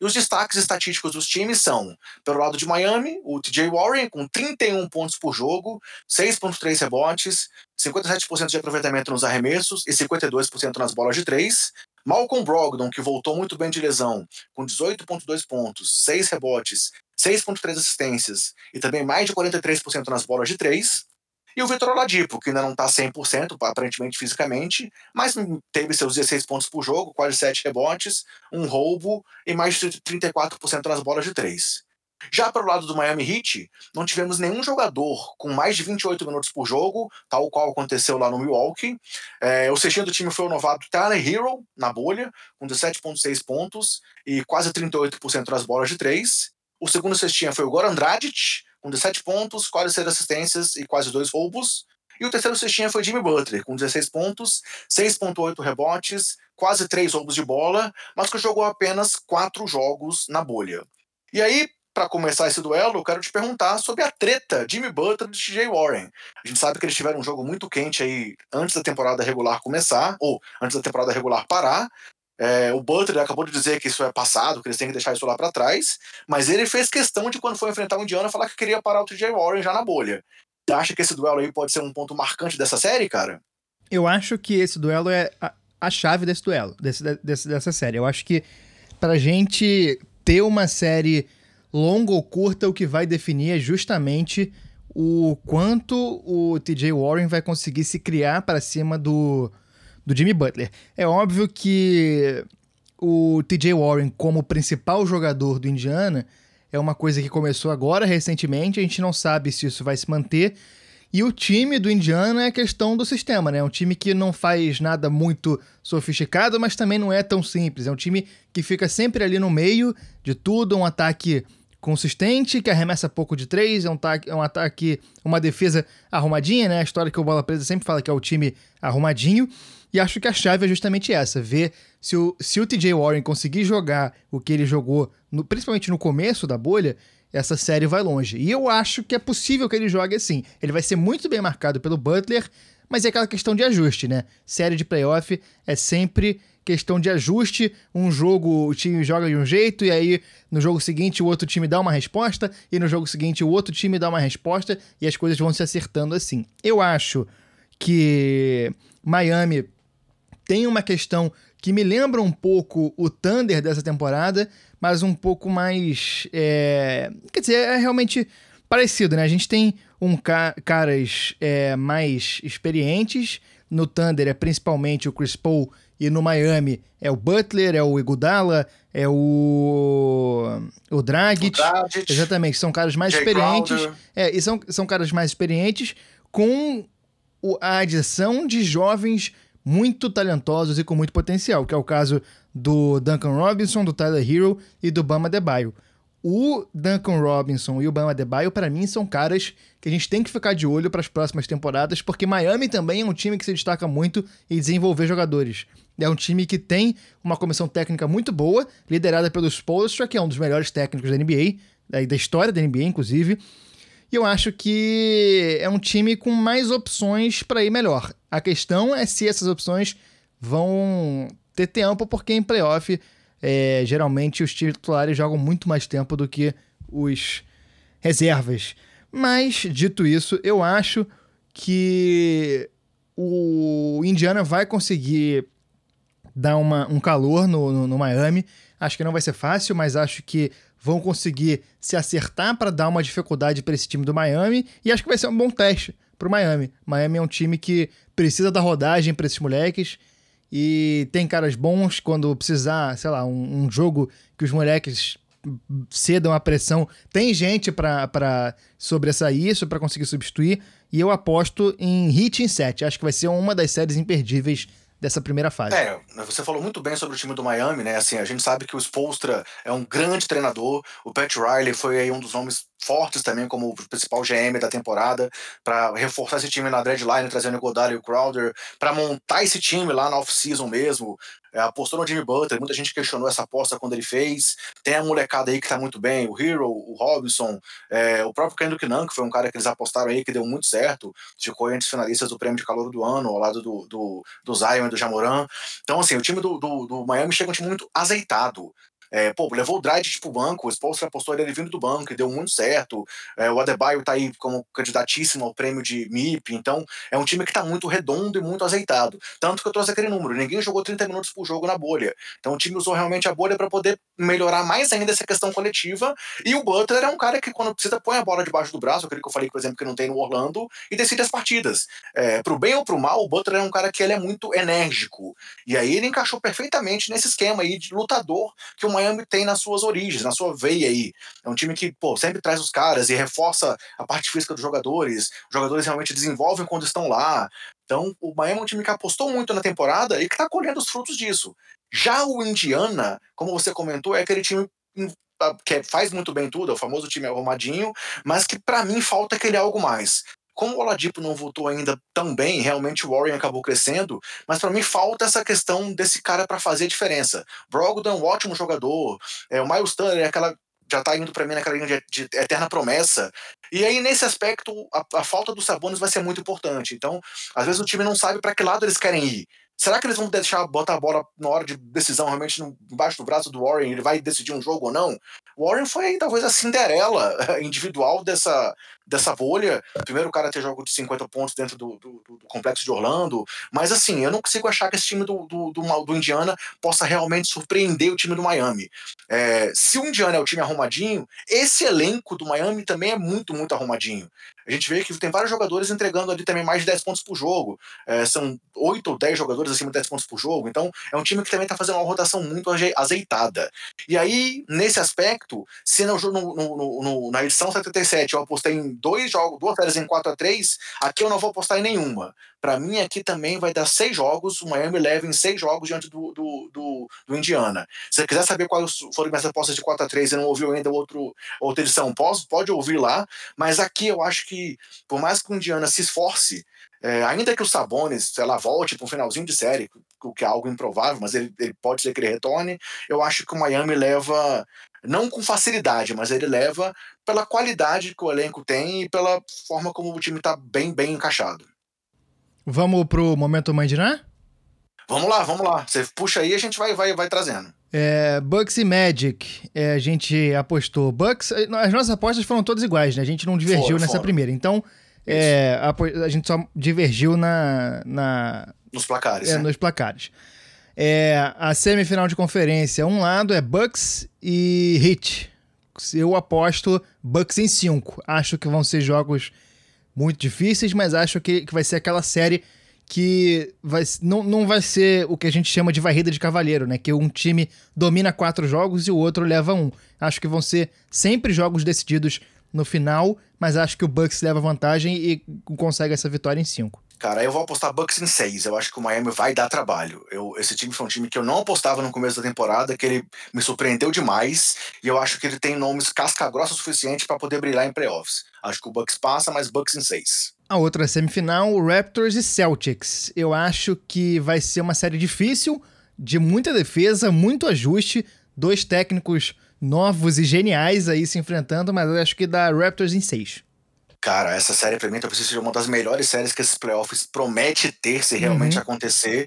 E os destaques estatísticos dos times são, pelo lado de Miami, o TJ Warren com 31 pontos por jogo, 6.3 rebotes, 57% de aproveitamento nos arremessos e 52% nas bolas de 3. Malcolm Brogdon, que voltou muito bem de lesão, com 18.2 pontos, 6 rebotes, 6.3 assistências e também mais de 43% nas bolas de 3. E o Vitor Oladipo, que ainda não está 100%, aparentemente fisicamente, mas teve seus 16 pontos por jogo, quase 7 rebotes, um roubo e mais de 34% nas bolas de 3. Já para o lado do Miami Heat, não tivemos nenhum jogador com mais de 28 minutos por jogo, tal qual aconteceu lá no Milwaukee. É, o sextinho do time foi o novato Tyler Hero, na bolha, com 17,6 pontos e quase 38% nas bolas de 3. O segundo cestinha foi o Goran Dragic, com 17 pontos, quase 6 assistências e quase 2 roubos. E o terceiro cestinha foi Jimmy Butler, com 16 pontos, 6.8 rebotes, quase 3 roubos de bola, mas que jogou apenas 4 jogos na bolha. E aí, para começar esse duelo, eu quero te perguntar sobre a treta Jimmy Butler e TJ Warren. A gente sabe que eles tiveram um jogo muito quente aí antes da temporada regular começar, ou antes da temporada regular parar. É, o Butler acabou de dizer que isso é passado, que eles têm que deixar isso lá para trás, mas ele fez questão de, quando foi enfrentar o Indiana, falar que queria parar o TJ Warren já na bolha. Você acha que esse duelo aí pode ser um ponto marcante dessa série, cara? Eu acho que esse duelo é a, a chave desse duelo, desse, desse, dessa série. Eu acho que pra gente ter uma série longa ou curta, o que vai definir é justamente o quanto o TJ Warren vai conseguir se criar para cima do, do Jimmy Butler. É óbvio que o TJ Warren, como principal jogador do Indiana, é uma coisa que começou agora recentemente, a gente não sabe se isso vai se manter. E o time do Indiana é questão do sistema, né? É um time que não faz nada muito sofisticado, mas também não é tão simples. É um time que fica sempre ali no meio de tudo, um ataque consistente, que arremessa pouco de três, é um, ataque, é um ataque, uma defesa arrumadinha, né? A história que o Bola Presa sempre fala que é o time arrumadinho. E acho que a chave é justamente essa: ver se o, se o TJ Warren conseguir jogar o que ele jogou, no, principalmente no começo da bolha, essa série vai longe. E eu acho que é possível que ele jogue assim. Ele vai ser muito bem marcado pelo Butler, mas é aquela questão de ajuste, né? Série de playoff é sempre questão de ajuste. Um jogo o time joga de um jeito, e aí no jogo seguinte o outro time dá uma resposta, e no jogo seguinte o outro time dá uma resposta, e as coisas vão se acertando assim. Eu acho que Miami tem uma questão que me lembra um pouco o Thunder dessa temporada, mas um pouco mais. É... Quer dizer, é realmente parecido, né? A gente tem um ca caras é, mais experientes. No Thunder é principalmente o Chris Paul e no Miami é o Butler, é o Iguodala, é o o Dragic. O Dragic exatamente, são caras mais Jay experientes. É, e são, são caras mais experientes com a adição de jovens muito talentosos e com muito potencial, que é o caso do Duncan Robinson, do Tyler Hero e do Bama Debaio. O Duncan Robinson e o Bama Debaio, para mim, são caras que a gente tem que ficar de olho para as próximas temporadas, porque Miami também é um time que se destaca muito em desenvolver jogadores. É um time que tem uma comissão técnica muito boa, liderada pelo Spoelstra, que é um dos melhores técnicos da NBA, da história da NBA, inclusive. E eu acho que é um time com mais opções para ir melhor. A questão é se essas opções vão ter tempo, porque em playoff é, geralmente os titulares jogam muito mais tempo do que os reservas. Mas, dito isso, eu acho que o Indiana vai conseguir dar uma, um calor no, no, no Miami. Acho que não vai ser fácil, mas acho que vão conseguir se acertar para dar uma dificuldade para esse time do Miami. E acho que vai ser um bom teste para o Miami. Miami é um time que precisa da rodagem para esses moleques e tem caras bons quando precisar, sei lá, um, um jogo que os moleques cedam a pressão. Tem gente para sobressair isso, para conseguir substituir. E eu aposto em Hit em 7. Acho que vai ser uma das séries imperdíveis dessa primeira fase. É, você falou muito bem sobre o time do Miami, né? Assim, a gente sabe que o Spolstra é um grande treinador, o Pat Riley foi aí um dos nomes fortes também como o principal GM da temporada para reforçar esse time na deadline, trazendo o Godard e o Crowder, para montar esse time lá na off-season mesmo. É, apostou no Jimmy Butler, muita gente questionou essa aposta quando ele fez. Tem a molecada aí que tá muito bem, o Hero, o Robinson, é, o próprio Kendrick Nunn, que foi um cara que eles apostaram aí, que deu muito certo, ficou entre os finalistas do prêmio de calor do ano, ao lado do, do, do Zion e do Jamoran. Então, assim, o time do, do, do Miami chega um time muito azeitado. É, pô, levou o Dragic pro banco, o Spolstra apostou ele vindo do banco e deu muito certo. É, o Adebayo tá aí como candidatíssimo ao prêmio de MIP, então é um time que tá muito redondo e muito azeitado. Tanto que eu trouxe aquele número, ninguém jogou 30 minutos por jogo na bolha. Então o time usou realmente a bolha para poder melhorar mais ainda essa questão coletiva. E o Butler é um cara que quando precisa põe a bola debaixo do braço, aquele que eu falei, por exemplo, que não tem no Orlando, e decide as partidas. É, pro bem ou pro mal, o Butler é um cara que ele é muito enérgico. E aí ele encaixou perfeitamente nesse esquema aí de lutador que o Miami tem nas suas origens, na sua veia aí. É um time que, pô, sempre traz os caras e reforça a parte física dos jogadores. Os jogadores realmente desenvolvem quando estão lá. Então, o Miami é um time que apostou muito na temporada e que está colhendo os frutos disso. Já o Indiana, como você comentou, é aquele time que faz muito bem tudo, é o famoso time arrumadinho, mas que para mim falta aquele algo mais. Como o Oladipo não voltou ainda tão bem, realmente o Warren acabou crescendo, mas para mim falta essa questão desse cara para fazer a diferença. Brogdon é um ótimo jogador, é, o Miles Turner é aquela já tá indo para mim naquela linha de, de, eterna promessa. E aí, nesse aspecto, a, a, falta dos Sabonis vai ser muito importante. Então, às vezes o time não sabe para que lado eles querem ir. Será que eles vão deixar botar a bola na hora de decisão realmente embaixo do braço do Warren? Ele vai decidir um jogo ou não? O Warren foi talvez a Cinderela (laughs) individual dessa, dessa bolha. Primeiro cara ter jogo de 50 pontos dentro do, do, do, complexo de Orlando. Mas assim, eu não consigo achar que esse time do, do, do, do Indiana possa realmente surpreender o time do Miami. É, se o Indiana é o time arrumadinho, esse elenco do Miami também é muito, muito arrumadinho. A gente vê que tem vários jogadores entregando ali também mais de 10 pontos por jogo. É, são 8 ou 10 jogadores acima de 10 pontos por jogo. Então, é um time que também está fazendo uma rotação muito azeitada. E aí, nesse aspecto, se no, no, no, na edição 77 eu apostei em dois jogos, duas séries em 4 a 3 aqui eu não vou apostar em nenhuma. Para mim, aqui também vai dar seis jogos. O Miami leva em seis jogos diante do, do, do, do Indiana. Se você quiser saber quais foram minhas apostas de 4 a 3 e não ouviu ainda outro, outra edição, pode, pode ouvir lá. Mas aqui eu acho que, por mais que o Indiana se esforce, é, ainda que o Sabonis, sei lá, volte para um finalzinho de série, o que é algo improvável, mas ele, ele pode ser que ele retorne, eu acho que o Miami leva, não com facilidade, mas ele leva pela qualidade que o elenco tem e pela forma como o time está bem, bem encaixado. Vamos pro momento Mandiná? Vamos lá, vamos lá. Você puxa aí e a gente vai, vai, vai trazendo. É, Bucks e Magic, é, a gente apostou Bucks. As nossas apostas foram todas iguais, né? A gente não divergiu fora, nessa fora. primeira. Então, é, a, a, gente só divergiu na. na nos placares. É, né? nos placares. É, a semifinal de conferência, um lado é Bucks e Heat. Eu aposto Bucks em 5. Acho que vão ser jogos muito difíceis, mas acho que, que vai ser aquela série que vai, não, não vai ser o que a gente chama de varrida de cavalheiro, né? Que um time domina quatro jogos e o outro leva um. Acho que vão ser sempre jogos decididos no final, mas acho que o Bucks leva vantagem e consegue essa vitória em cinco. Cara, eu vou apostar Bucks em 6. Eu acho que o Miami vai dar trabalho. Eu, esse time foi um time que eu não apostava no começo da temporada, que ele me surpreendeu demais. E eu acho que ele tem nomes casca-grossa o suficiente para poder brilhar em playoffs. Acho que o Bucks passa, mas Bucks em 6. A outra semifinal, Raptors e Celtics. Eu acho que vai ser uma série difícil, de muita defesa, muito ajuste, dois técnicos novos e geniais aí se enfrentando, mas eu acho que dá Raptors em 6. Cara, essa série pra mim talvez seja uma das melhores séries que esses playoffs promete ter se realmente uhum. acontecer.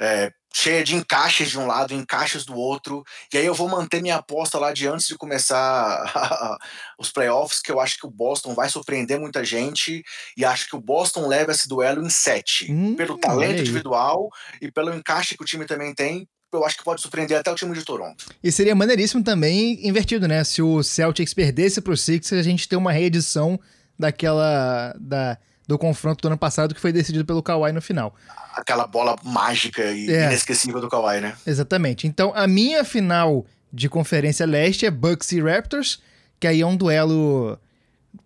É, cheia de encaixes de um lado, encaixes do outro. E aí eu vou manter minha aposta lá de antes de começar (laughs) os playoffs, que eu acho que o Boston vai surpreender muita gente. E acho que o Boston leva esse duelo em sete. Hum, pelo talento individual e pelo encaixe que o time também tem eu acho que pode surpreender até o time de Toronto. E seria maneiríssimo também invertido, né? Se o Celtics perdesse pro Sixers, a gente ter uma reedição daquela. Da, do confronto do ano passado que foi decidido pelo Kawhi no final. Aquela bola mágica e é. inesquecível do Kawhi, né? Exatamente. Então, a minha final de Conferência Leste é Bucks e Raptors, que aí é um duelo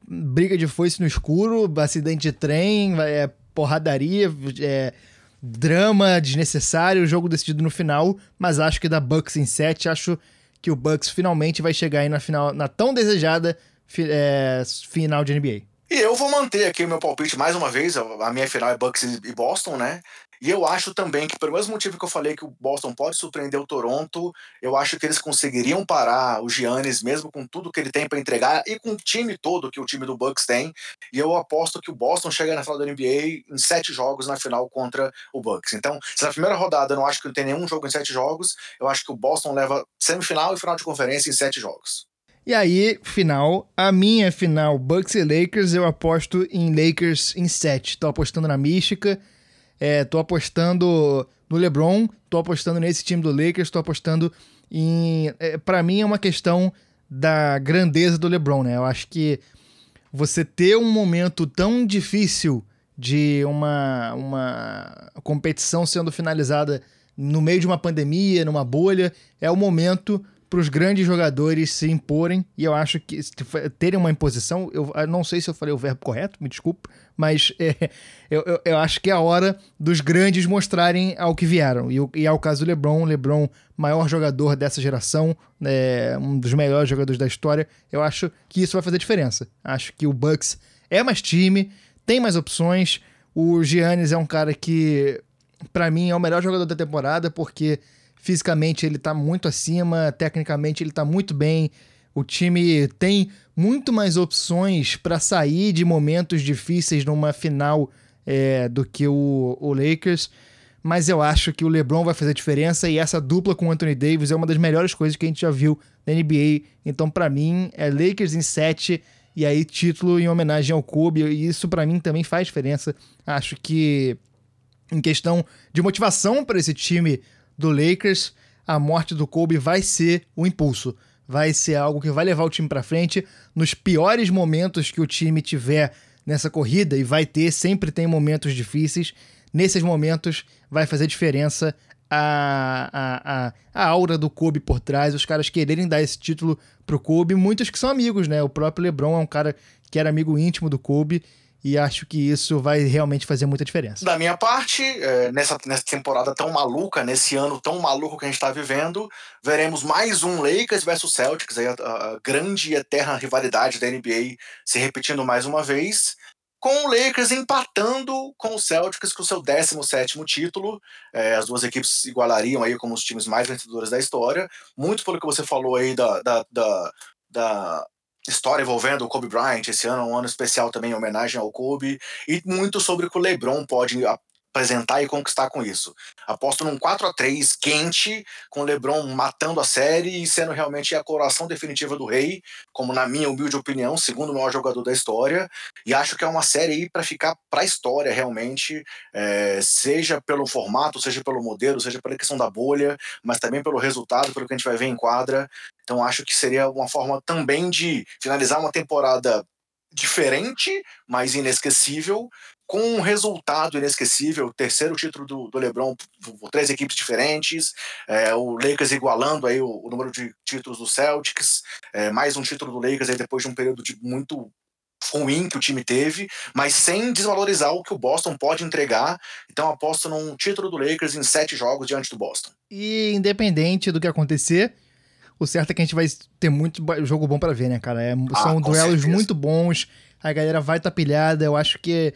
briga de foice no escuro, acidente de trem, é porradaria, é drama desnecessário, jogo decidido no final, mas acho que da Bucks em 7, acho que o Bucks finalmente vai chegar aí na final, na tão desejada é, final de NBA. E eu vou manter aqui o meu palpite mais uma vez. A minha final é Bucks e Boston, né? E eu acho também que, pelo mesmo motivo que eu falei que o Boston pode surpreender o Toronto, eu acho que eles conseguiriam parar o Giannis, mesmo com tudo que ele tem para entregar e com o time todo que o time do Bucks tem. E eu aposto que o Boston chega na final da NBA em sete jogos na final contra o Bucks. Então, se na primeira rodada eu não acho que não tem nenhum jogo em sete jogos, eu acho que o Boston leva semifinal e final de conferência em sete jogos. E aí, final, a minha final, Bucks e Lakers, eu aposto em Lakers em 7. Tô apostando na mística, é, tô apostando no LeBron, tô apostando nesse time do Lakers, tô apostando em. É, para mim é uma questão da grandeza do LeBron, né? Eu acho que você ter um momento tão difícil de uma, uma competição sendo finalizada no meio de uma pandemia, numa bolha, é o momento para os grandes jogadores se imporem, e eu acho que terem uma imposição, eu, eu não sei se eu falei o verbo correto, me desculpe, mas (laughs) é, eu, eu, eu, acho que é a hora dos grandes mostrarem ao que vieram. E, e é o caso do LeBron, LeBron, maior jogador dessa geração, é, um dos melhores jogadores da história, eu acho que isso vai fazer diferença. Acho que o Bucks é mais time, tem mais opções, o Giannis é um cara que, para mim, é o melhor jogador da temporada, porque Fisicamente ele tá muito acima, tecnicamente ele tá muito bem. O time tem muito mais opções para sair de momentos difíceis numa final é, do que o, o Lakers. Mas eu acho que o LeBron vai fazer diferença e essa dupla com o Anthony Davis é uma das melhores coisas que a gente já viu na NBA. Então, para mim, é Lakers em 7 e aí título em homenagem ao Kobe. E isso para mim também faz diferença. Acho que em questão de motivação para esse time do Lakers, a morte do Kobe vai ser o impulso. Vai ser algo que vai levar o time para frente nos piores momentos que o time tiver nessa corrida e vai ter, sempre tem momentos difíceis. Nesses momentos vai fazer diferença a, a, a, a aura do Kobe por trás, os caras quererem dar esse título pro Kobe, muitos que são amigos, né? O próprio LeBron é um cara que era amigo íntimo do Kobe e acho que isso vai realmente fazer muita diferença. Da minha parte, é, nessa, nessa temporada tão maluca, nesse ano tão maluco que a gente está vivendo, veremos mais um Lakers versus Celtics, aí a, a grande e eterna rivalidade da NBA se repetindo mais uma vez com o Lakers empatando com o Celtics com o seu 17º título. É, as duas equipes igualariam aí como os times mais vencedores da história. Muito pelo que você falou aí da, da, da, da história envolvendo o Kobe Bryant. Esse ano é um ano especial também em homenagem ao Kobe. E muito sobre o que o LeBron pode apresentar e conquistar com isso. Aposto num 4 a 3 quente, com o LeBron matando a série e sendo realmente a coroação definitiva do rei, como na minha humilde opinião, segundo o maior jogador da história. E acho que é uma série aí para ficar para a história realmente, é, seja pelo formato, seja pelo modelo, seja pela questão da bolha, mas também pelo resultado, pelo que a gente vai ver em quadra. Então acho que seria uma forma também de finalizar uma temporada diferente, mas inesquecível, com um resultado inesquecível, terceiro título do, do LeBron por três equipes diferentes, é, o Lakers igualando aí o, o, número de títulos do Celtics, é, mais um título do Lakers aí depois de um período de muito ruim que o time teve, mas sem desvalorizar o que o Boston pode entregar. Então aposto num título do Lakers em sete jogos diante do Boston. E independente do que acontecer, o certo é que a gente vai ter muito jogo bom para ver, né, cara? É, ah, são duelos certeza. muito bons, a galera vai estar tá pilhada. Eu acho que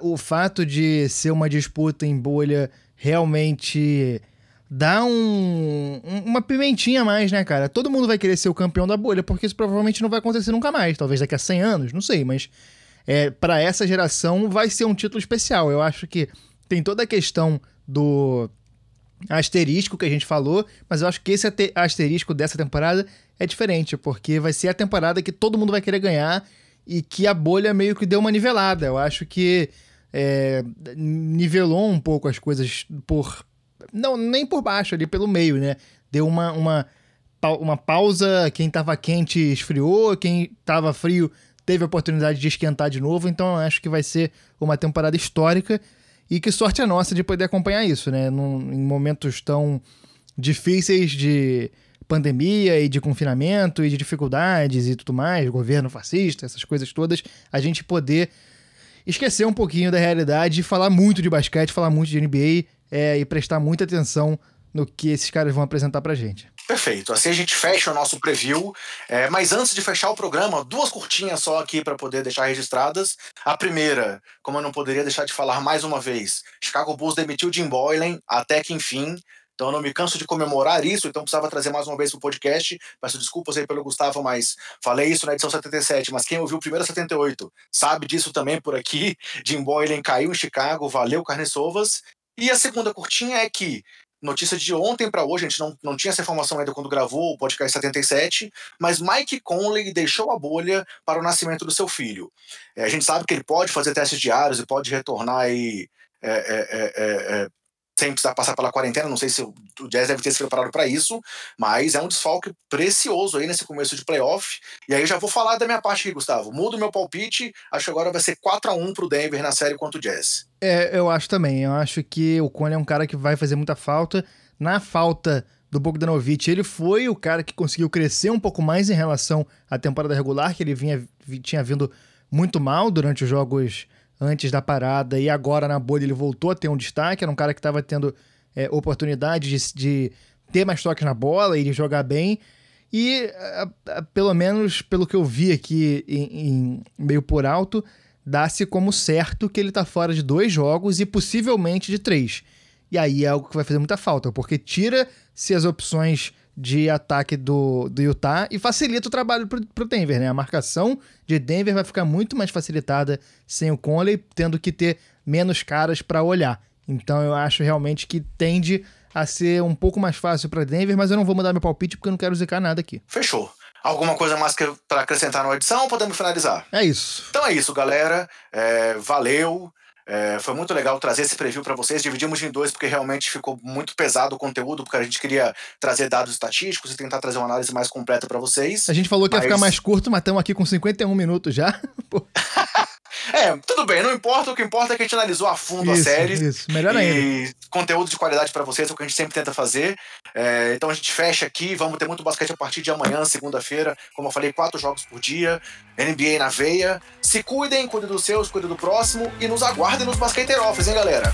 o fato de ser uma disputa em bolha realmente dá um, uma pimentinha a mais, né, cara? Todo mundo vai querer ser o campeão da bolha, porque isso provavelmente não vai acontecer nunca mais. Talvez daqui a 100 anos, não sei, mas é, para essa geração vai ser um título especial. Eu acho que tem toda a questão do asterisco que a gente falou, mas eu acho que esse asterisco dessa temporada é diferente, porque vai ser a temporada que todo mundo vai querer ganhar e que a bolha meio que deu uma nivelada. Eu acho que é, nivelou um pouco as coisas por. Não, nem por baixo, ali pelo meio, né? Deu uma, uma, uma pausa, quem tava quente esfriou, quem tava frio teve a oportunidade de esquentar de novo, então eu acho que vai ser uma temporada histórica e que sorte a nossa de poder acompanhar isso, né? Num, em momentos tão difíceis de pandemia e de confinamento e de dificuldades e tudo mais, governo fascista, essas coisas todas, a gente poder esquecer um pouquinho da realidade e falar muito de basquete, falar muito de NBA é, e prestar muita atenção no que esses caras vão apresentar pra gente. Perfeito. Assim a gente fecha o nosso preview. É, mas antes de fechar o programa, duas curtinhas só aqui para poder deixar registradas. A primeira, como eu não poderia deixar de falar mais uma vez, Chicago Bulls demitiu Jim Boylan até que enfim. Então eu não me canso de comemorar isso, então precisava trazer mais uma vez para o podcast. Peço desculpas aí pelo Gustavo, mas falei isso na edição 77, mas quem ouviu o primeiro 78 sabe disso também por aqui. Jim Boylan caiu em Chicago, valeu carne sovas. E a segunda curtinha é que notícia de ontem para hoje, a gente não, não tinha essa informação ainda quando gravou o podcast 77, mas Mike Conley deixou a bolha para o nascimento do seu filho. É, a gente sabe que ele pode fazer testes diários e pode retornar aí é, é, é, é sem precisar passar pela quarentena. Não sei se o Jazz deve ter se preparado para isso, mas é um desfalque precioso aí nesse começo de playoff. E aí já vou falar da minha parte aqui, Gustavo. Mudo meu palpite, acho que agora vai ser 4 a 1 pro Denver na série contra o Jazz. É, eu acho também. Eu acho que o Cone é um cara que vai fazer muita falta. Na falta do Bogdanovich, ele foi o cara que conseguiu crescer um pouco mais em relação à temporada regular, que ele vinha, tinha vindo muito mal durante os jogos antes da parada e agora na bolha ele voltou a ter um destaque. Era um cara que estava tendo é, oportunidade de, de, ter mais toques na bola e de jogar bem. E, a, a, pelo menos pelo que eu vi aqui em, em meio por alto, dá-se como certo que ele está fora de dois jogos e possivelmente de três. E aí é algo que vai fazer muita falta, porque tira-se as opções de ataque do, do Utah e facilita o trabalho pro, pro Denver, né? A marcação de Denver vai ficar muito mais facilitada sem o Conley, tendo que ter menos caras para olhar. Então eu acho realmente que tende a ser um pouco mais fácil para Denver, mas eu não vou mudar meu palpite porque eu não quero zicar nada aqui. Fechou. Alguma coisa mais para acrescentar na edição ou podemos finalizar? É isso. Então é isso, galera. É, valeu. É, foi muito legal trazer esse preview para vocês. Dividimos em dois porque realmente ficou muito pesado o conteúdo, porque a gente queria trazer dados estatísticos e tentar trazer uma análise mais completa para vocês. A gente falou que mas... ia ficar mais curto, mas estamos aqui com 51 minutos já. (laughs) É, tudo bem, não importa. O que importa é que a gente analisou a fundo isso, a série. Isso, melhor e ainda. conteúdo de qualidade para vocês, é o que a gente sempre tenta fazer. É, então a gente fecha aqui. Vamos ter muito basquete a partir de amanhã, segunda-feira. Como eu falei, quatro jogos por dia. NBA na veia. Se cuidem, cuidem dos seus, cuidem do próximo. E nos aguardem nos Basqueteiro Office, hein, galera?